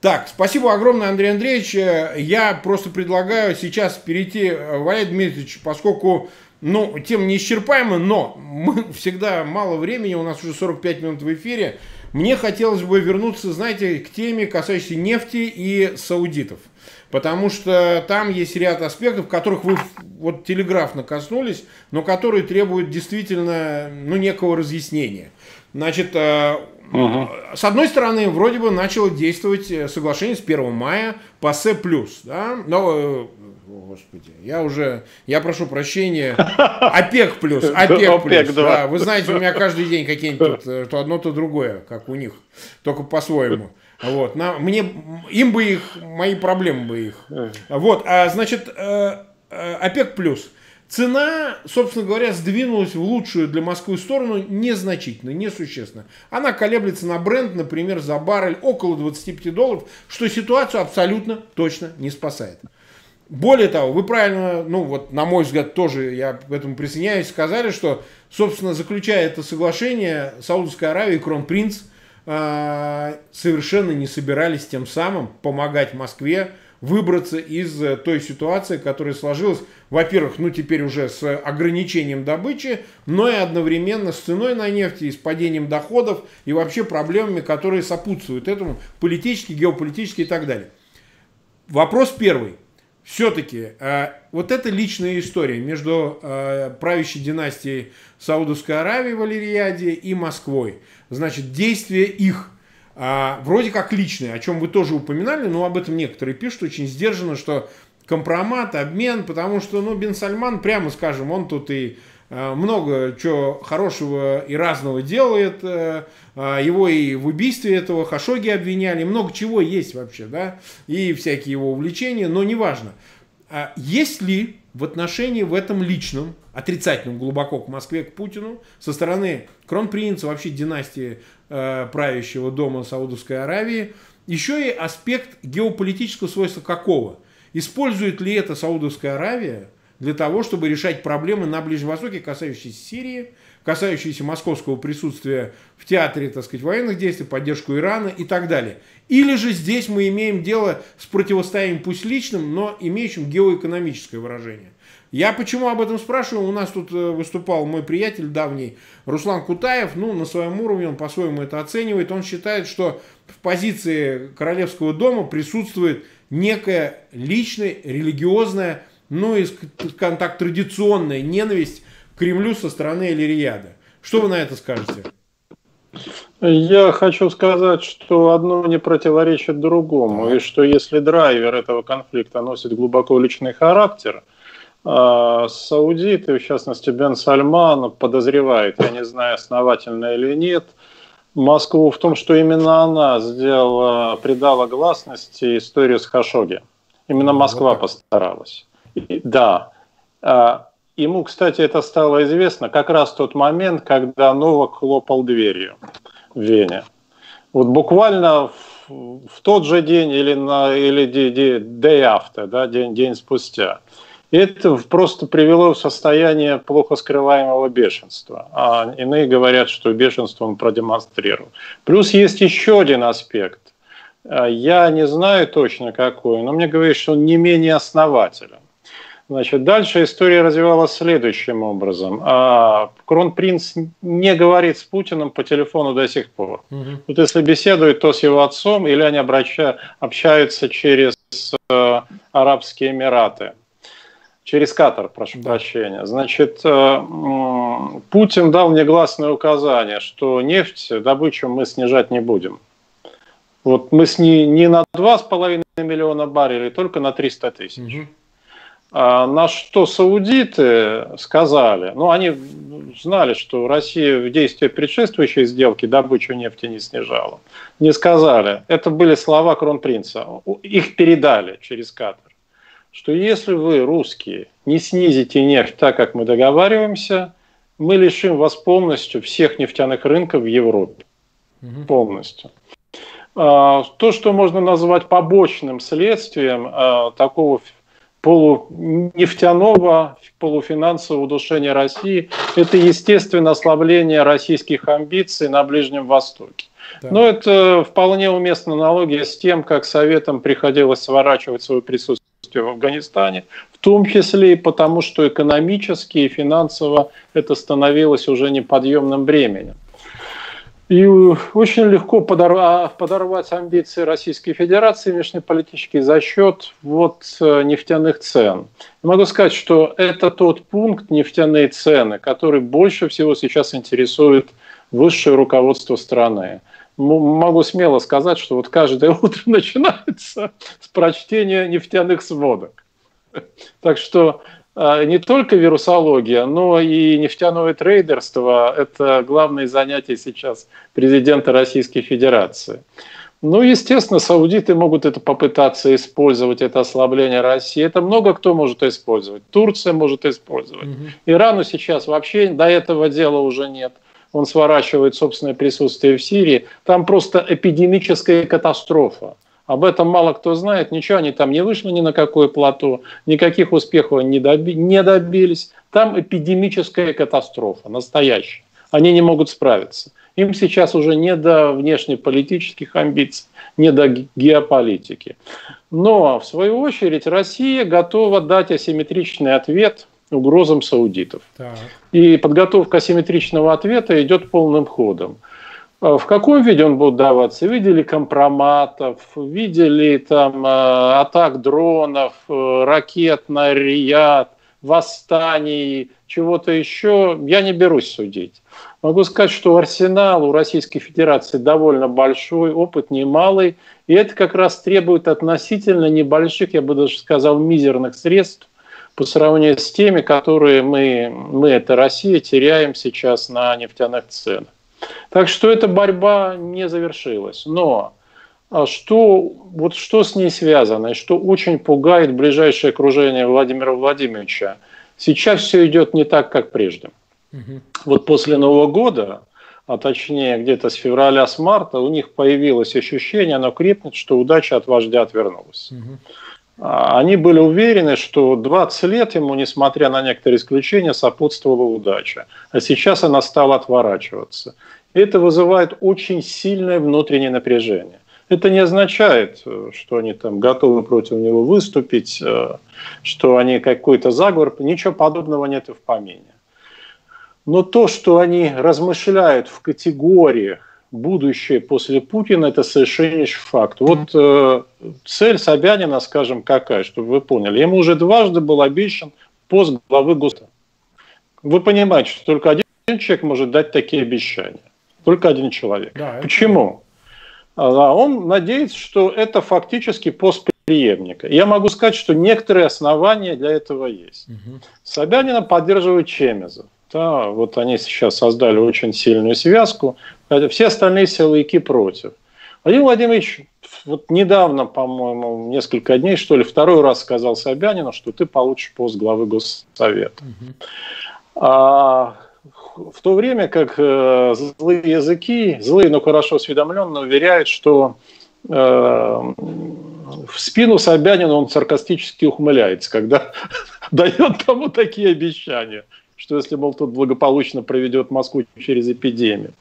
Так, спасибо огромное, Андрей Андреевич. Я просто предлагаю сейчас перейти, Валерий Дмитриевич, поскольку ну, тема неисчерпаема, но мы всегда мало времени, у нас уже 45 минут в эфире. Мне хотелось бы вернуться, знаете, к теме, касающейся нефти и саудитов. Потому что там есть ряд аспектов, которых вы вот телеграфно коснулись, но которые требуют действительно ну, некого разъяснения. Значит, Угу. С одной стороны, вроде бы начало действовать э, соглашение с 1 мая по С+, да? но, э, господи, я уже, я прошу прощения, ОПЕК плюс, ОПЕК плюс, да. Вы знаете, у меня каждый день какие-нибудь то одно, то другое, как у них, только по-своему. Вот, на, мне, им бы их, мои проблемы бы их. Вот, а значит, ОПЕК плюс – Цена, собственно говоря, сдвинулась в лучшую для Москвы сторону незначительно, несущественно. Она колеблется на бренд, например, за баррель около 25 долларов, что ситуацию абсолютно точно не спасает. Более того, вы правильно, ну вот на мой взгляд тоже я к этому присоединяюсь, сказали, что, собственно, заключая это соглашение, Саудовская Аравия и Кронпринц э, совершенно не собирались тем самым помогать Москве выбраться из э, той ситуации, которая сложилась, во-первых, ну теперь уже с ограничением добычи, но и одновременно с ценой на нефть и с падением доходов и вообще проблемами, которые сопутствуют этому, политически, геополитически и так далее. Вопрос первый. Все-таки э, вот эта личная история между э, правящей династией Саудовской Аравии, Валерияде и Москвой, значит, действия их – а, вроде как личные, о чем вы тоже упоминали, но об этом некоторые пишут. Очень сдержанно, что компромат, обмен, потому что, ну, Бен Сальман, прямо скажем, он тут и много чего хорошего и разного делает. А, а, его и в убийстве этого Хашоги обвиняли. Много чего есть вообще, да, и всякие его увлечения, но неважно. Есть ли в отношении в этом личном, отрицательном глубоко к Москве, к Путину, со стороны кронпринца, вообще династии э, правящего дома Саудовской Аравии, еще и аспект геополитического свойства какого? Использует ли это Саудовская Аравия для того, чтобы решать проблемы на Ближнем Востоке, касающиеся Сирии, касающиеся московского присутствия в театре, так сказать, военных действий, поддержку Ирана и так далее. Или же здесь мы имеем дело с противостоянием пусть личным, но имеющим геоэкономическое выражение. Я почему об этом спрашиваю? У нас тут э, выступал мой приятель давний Руслан Кутаев. Ну, на своем уровне он по-своему это оценивает. Он считает, что в позиции Королевского дома присутствует некая личная, религиозная, ну и, скажем так, традиционная ненависть к Кремлю со стороны Элириада. Что вы на это скажете? Я хочу сказать, что одно не противоречит другому, и что если драйвер этого конфликта носит глубоко личный характер, а, саудиты, в частности Бен Сальман, подозревает, я не знаю, основательно или нет, Москву в том, что именно она сделала, придала гласности историю с Хашоги. Именно Москва вот постаралась. Да. А, ему, кстати, это стало известно как раз в тот момент, когда Новак хлопал дверью в Вене. Вот буквально в, в тот же день или, на, или day after, да, день, день спустя. И это просто привело в состояние плохо скрываемого бешенства. А иные говорят, что бешенство он продемонстрировал. Плюс есть еще один аспект. А, я не знаю точно какой, но мне говорят, что он не менее основателен. Значит, дальше история развивалась следующим образом. А, Кронпринц не говорит с Путиным по телефону до сих пор. Угу. Вот если беседует, то с его отцом, или они обраща, общаются через э, Арабские Эмираты. Через Катар, прошу да. прощения. Значит, э, Путин дал мне гласное указание, что нефть, добычу мы снижать не будем. Вот мы с не, не на 2,5 миллиона баррелей, только на 300 тысяч. Угу. А на что саудиты сказали, ну, они знали, что Россия в действии предшествующей сделки добычу нефти не снижала. Не сказали. Это были слова кронпринца. Их передали через Катар. Что если вы, русские, не снизите нефть так, как мы договариваемся, мы лишим вас полностью всех нефтяных рынков в Европе. Угу. Полностью. А, то, что можно назвать побочным следствием а, такого полунефтяного, полуфинансового удушения России, это, естественно, ослабление российских амбиций на Ближнем Востоке. Да. Но это вполне уместная аналогия с тем, как Советам приходилось сворачивать свое присутствие в Афганистане, в том числе и потому, что экономически и финансово это становилось уже неподъемным бременем. И очень легко подорвать, подорвать амбиции Российской Федерации внешнеполитические за счет вот э, нефтяных цен. Могу сказать, что это тот пункт нефтяные цены, который больше всего сейчас интересует высшее руководство страны. Могу смело сказать, что вот каждое утро начинается с прочтения нефтяных сводок. Так что а, не только вирусология, но и нефтяное трейдерство – это главное занятие сейчас президента Российской Федерации. Ну, естественно, саудиты могут это попытаться использовать, это ослабление России. Это много кто может использовать. Турция может использовать. Угу. Ирану сейчас вообще до этого дела уже нет. Он сворачивает собственное присутствие в Сирии. Там просто эпидемическая катастрофа. Об этом мало кто знает, ничего они там не вышли ни на какое плато, никаких успехов не, доби не добились. Там эпидемическая катастрофа, настоящая. Они не могут справиться. Им сейчас уже не до внешнеполитических амбиций, не до геополитики. Но, в свою очередь, Россия готова дать асимметричный ответ угрозам саудитов. Так. И подготовка асимметричного ответа идет полным ходом. А в каком виде он будет даваться? Видели компроматов, видели там э, атак дронов, э, ракет на Рият, восстаний, чего-то еще. Я не берусь судить. Могу сказать, что арсенал у Российской Федерации довольно большой, опыт немалый, и это как раз требует относительно небольших, я бы даже сказал, мизерных средств по сравнению с теми, которые мы, мы это Россия, теряем сейчас на нефтяных ценах. Так что эта борьба не завершилась. Но а что, вот что с ней связано, и что очень пугает ближайшее окружение Владимира Владимировича, сейчас все идет не так, как прежде. Угу. Вот после Нового года, а точнее где-то с февраля, с марта, у них появилось ощущение, оно крепнет, что удача от вождя отвернулась. Угу. Они были уверены, что 20 лет ему, несмотря на некоторые исключения, сопутствовала удача. А сейчас она стала отворачиваться. Это вызывает очень сильное внутреннее напряжение. Это не означает, что они там готовы против него выступить, э, что они какой-то заговор, ничего подобного нет и в помине. Но то, что они размышляют в категориях будущее после Путина, это совершеннейший факт. Вот э, цель Собянина, скажем, какая, чтобы вы поняли. Ему уже дважды был обещан пост главы государства. Вы понимаете, что только один человек может дать такие обещания. Только один человек. Да, Почему? А он надеется, что это фактически пост преемника. Я могу сказать, что некоторые основания для этого есть. Угу. Собянина поддерживает Чемезов. Да, вот они сейчас создали очень сильную связку. Все остальные силовики против. Владимир Владимирович вот недавно, по-моему, несколько дней, что ли, второй раз сказал Собянину, что ты получишь пост главы Госсовета. Угу. А в то время как э, злые языки, злые, но хорошо осведомленные, уверяют, что э, в спину Собянина он саркастически ухмыляется, когда дает тому такие обещания, что если, мол, тут благополучно проведет Москву через эпидемию.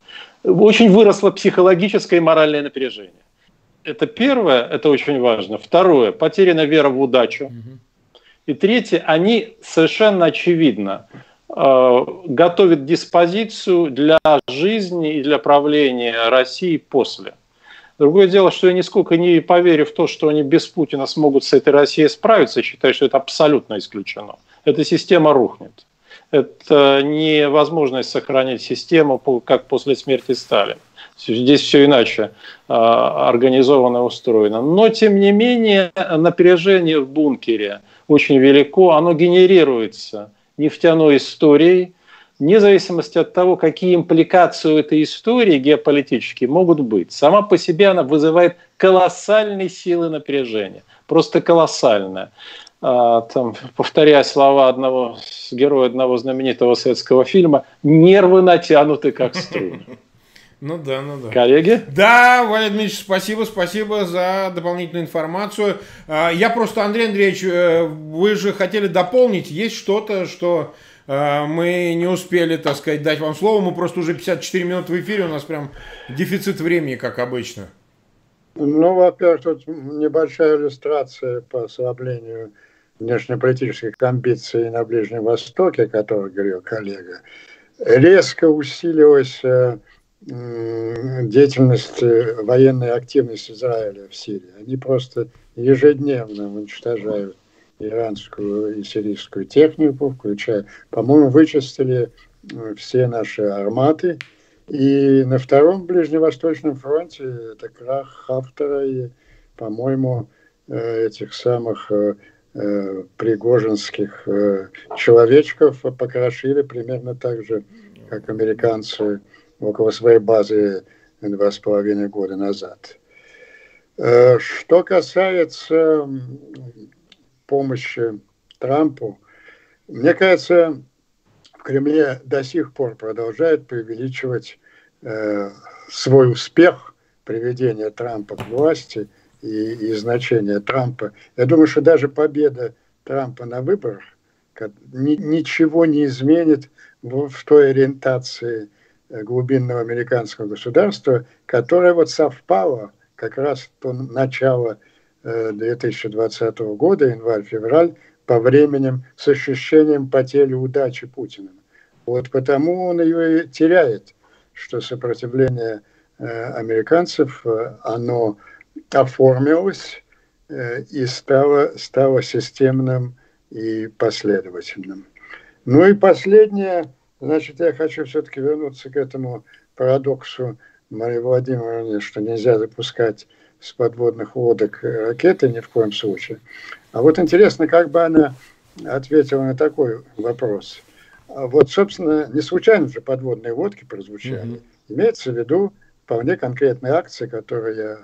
Очень выросло психологическое и моральное напряжение. Это первое, это очень важно. Второе, потеряна вера в удачу. И третье, они совершенно очевидно Э, готовит диспозицию для жизни и для правления России после. Другое дело, что я нисколько не поверю в то, что они без Путина смогут с этой Россией справиться. считаю, что это абсолютно исключено. Эта система рухнет. Это невозможность сохранить систему, как после смерти Сталина. Здесь все иначе э, организовано устроено. Но, тем не менее, напряжение в бункере – очень велико, оно генерируется нефтяной историей, вне зависимости от того, какие импликации у этой истории геополитические могут быть. Сама по себе она вызывает колоссальные силы напряжения, просто колоссальное. А, там, повторяя слова одного героя одного знаменитого советского фильма, нервы натянуты как струны. Ну да, ну да. Коллеги? Да, Валерий Дмитриевич, спасибо, спасибо за дополнительную информацию. А, я просто, Андрей Андреевич, э, вы же хотели дополнить, есть что-то, что э, мы не успели, так сказать, дать вам слово, мы просто уже 54 минуты в эфире, у нас прям дефицит времени, как обычно. Ну, во-первых, тут небольшая иллюстрация по ослаблению внешнеполитических амбиций на Ближнем Востоке, о которых говорил коллега. Резко усилилась э, деятельность, военной активность Израиля в Сирии. Они просто ежедневно уничтожают иранскую и сирийскую технику, включая, по-моему, вычистили э, все наши арматы. И на втором Ближневосточном фронте это крах Хафтера и, по-моему, э, этих самых э, пригожинских человечков покрошили примерно так же, как американцы около своей базы два с половиной года назад. Э, что касается помощи Трампу, мне кажется, в Кремле до сих пор продолжает преувеличивать э, свой успех приведения Трампа к власти и, и значение Трампа. Я думаю, что даже победа Трампа на выборах ни, ничего не изменит в, в той ориентации Э, глубинного американского государства, которое вот совпало как раз то начало 2020 э, года, январь-февраль, по временем с ощущением потери удачи Путина. Вот потому он ее и теряет, что сопротивление э, американцев, оно оформилось и стало, стало системным и последовательным. Ну и последнее – Значит, я хочу все-таки вернуться к этому парадоксу Марии Владимировны, что нельзя запускать с подводных лодок ракеты ни в коем случае. А вот интересно, как бы она ответила на такой вопрос. А вот, собственно, не случайно же подводные лодки прозвучали. Mm-hmm. Имеется в виду вполне конкретные акции, которые я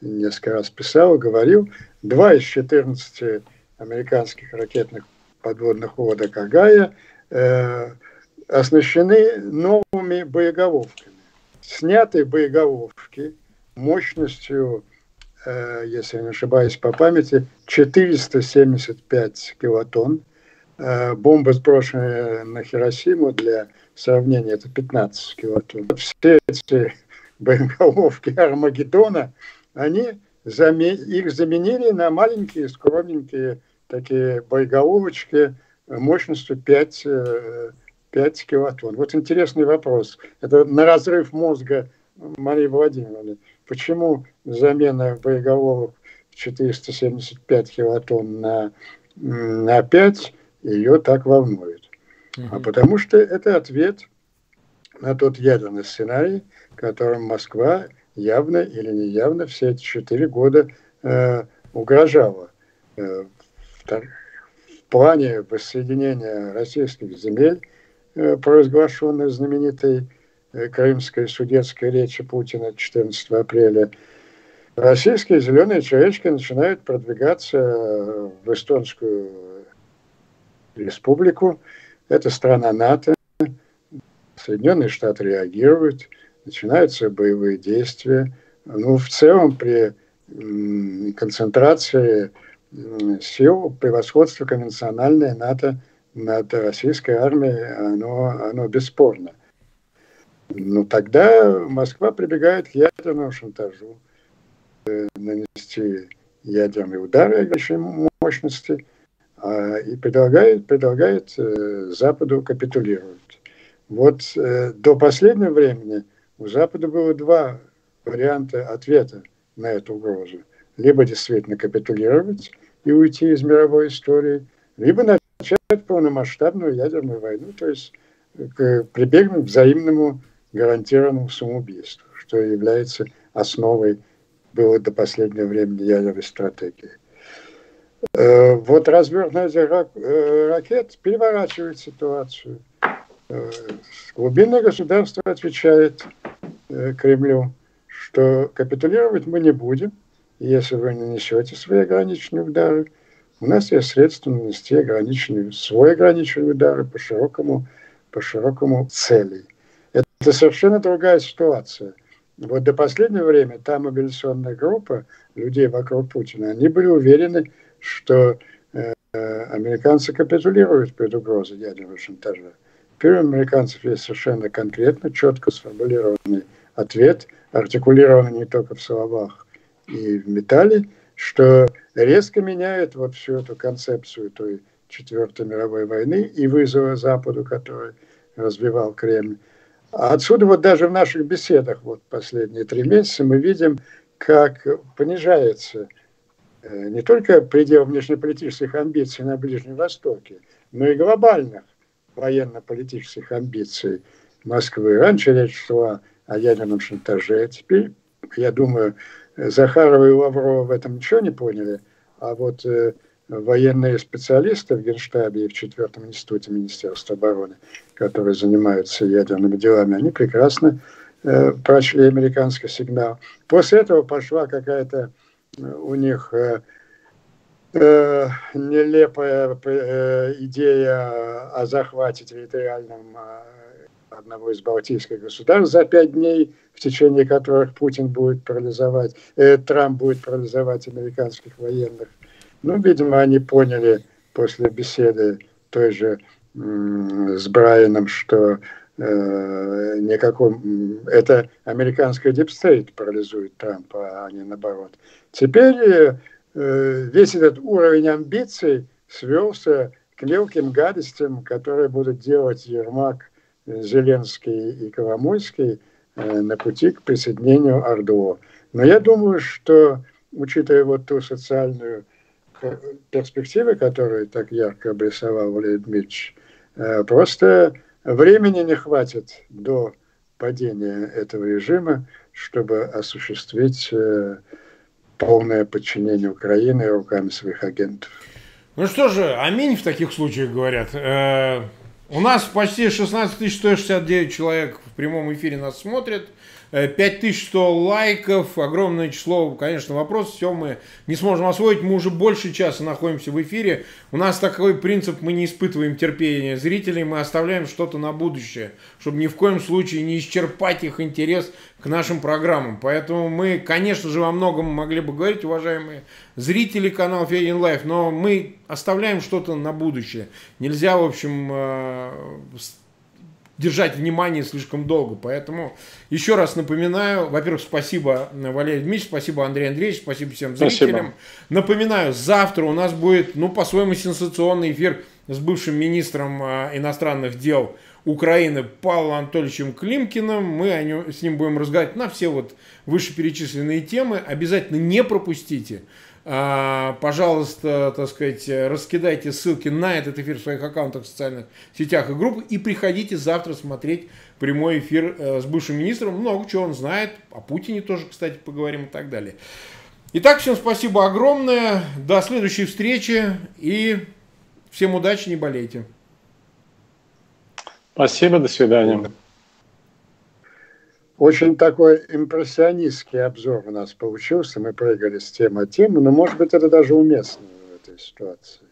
несколько раз писал и говорил. Два из 14 американских ракетных подводных лодок Агая э, – оснащены новыми боеголовками. Снятые боеголовки мощностью, э, если не ошибаюсь по памяти, 475 килотонн. Э, бомба, сброшенная на Хиросиму, для сравнения, это 15 килотонн. Все эти боеголовки Армагеддона, они их заменили на маленькие, скромненькие такие боеголовочки мощностью 5 5 килотонн. Вот интересный вопрос. Это на разрыв мозга Марии Владимировны. Почему замена боеголовок 475 килотонн на, на 5 ее так волнует? Угу. А потому что это ответ на тот ядерный сценарий, которым Москва явно или неявно все эти четыре года э, угрожала. Э, в, в плане воссоединения российских земель Э, провозглашенной знаменитой э, крымской судетской речи Путина 14 апреля, российские зеленые человечки начинают продвигаться в эстонскую республику. Это страна НАТО. Соединенные Штаты реагируют, начинаются боевые действия. Ну, в целом, при концентрации сил, превосходство конвенциональное НАТО – над российской армией, оно, оно бесспорно. Но тогда Москва прибегает к ядерному шантажу, э, нанести ядерные удары большой мощности а, и предлагает, предлагает э, Западу капитулировать. Вот э, до последнего времени у Запада было два варианта ответа на эту угрозу. Либо действительно капитулировать и уйти из мировой истории, либо начать полномасштабную ядерную войну, то есть прибегнуть к взаимному гарантированному самоубийству, что является основой было до последнего времени ядерной стратегии. Э, вот развернутие э, ракет переворачивает ситуацию. Э, глубинное государство отвечает Кремлю, что капитулировать мы не будем, если вы не нанесете свои ограниченные удары. У нас есть средства нанести ограниченные, свой ограниченные удары по широкому, по широкому цели. Это совершенно другая ситуация. Вот до последнего времени та мобилизационная группа людей вокруг Путина, они были уверены, что э, американцы капитулируют перед угрозой ядерного шантажа. Теперь у американцев есть совершенно конкретно, четко сформулированный ответ, артикулированный не только в словах и в металле, что резко меняет вот всю эту концепцию той Четвертой мировой войны и вызова Западу, который развивал Кремль. А отсюда вот даже в наших беседах вот последние три месяца мы видим, как понижается э, не только предел внешнеполитических амбиций на Ближнем Востоке, но и глобальных военно-политических амбиций Москвы. Раньше речь шла о ядерном шантаже, теперь, я думаю, Захарова и Лаврова в этом ничего не поняли, а вот э, военные специалисты в Генштабе и в четвертом институте Министерства обороны, которые занимаются ядерными делами, они прекрасно э, прочли американский сигнал. После этого пошла какая-то э, у них э, э, нелепая э, идея о захвате территориальном э, одного из балтийских государств за пять дней, в течение которых Путин будет парализовать, э, Трамп будет парализовать американских военных ну, видимо, они поняли после беседы той же с Брайаном, что э, никакой... Это американская deep state парализует Трампа, а не наоборот. Теперь э, весь этот уровень амбиций свелся к мелким гадостям, которые будут делать Ермак, Зеленский и Коломойский э, на пути к присоединению ОРДЛО. Но я думаю, что, учитывая вот ту социальную перспективы, которые так ярко обрисовал Валерий Дмитриевич, э, просто времени не хватит до падения этого режима, чтобы осуществить э, полное подчинение Украины руками своих агентов. Ну что же, аминь в таких случаях говорят. У нас почти 16 169 человек в прямом эфире нас смотрят. 5100 э, лайков, огромное число, конечно, вопросов, все мы не сможем освоить, мы уже больше часа находимся в эфире, у нас такой принцип, мы не испытываем терпения зрителей, мы оставляем что-то на будущее, чтобы ни в коем случае не исчерпать их интерес к нашим программам, поэтому мы, конечно же, во многом могли бы говорить, уважаемые зрители канала Фейгин Live, но мы оставляем что-то на будущее, нельзя, в общем, э, держать внимание слишком долго. Поэтому еще раз напоминаю, во-первых, спасибо Валерий Дмитриевич, спасибо Андрей Андреевич, спасибо всем зрителям. Спасибо. Напоминаю, завтра у нас будет, ну, по-своему, сенсационный эфир с бывшим министром э, иностранных дел Украины Павлом Анатольевичем Климкиным. Мы о нем, с ним будем разговаривать на все вот вышеперечисленные темы. Обязательно не пропустите. А, пожалуйста, так сказать, раскидайте ссылки на этот эфир в своих аккаунтах в социальных сетях и группах и приходите завтра смотреть прямой эфир э, с бывшим министром. Много чего он знает, о Путине тоже, кстати, поговорим и так далее. Итак, всем спасибо огромное, до следующей встречи и всем удачи, не болейте. Спасибо, до свидания. Очень такой импрессионистский обзор у нас получился. Мы прыгали с темы темы, но, может быть, это даже уместно в этой ситуации.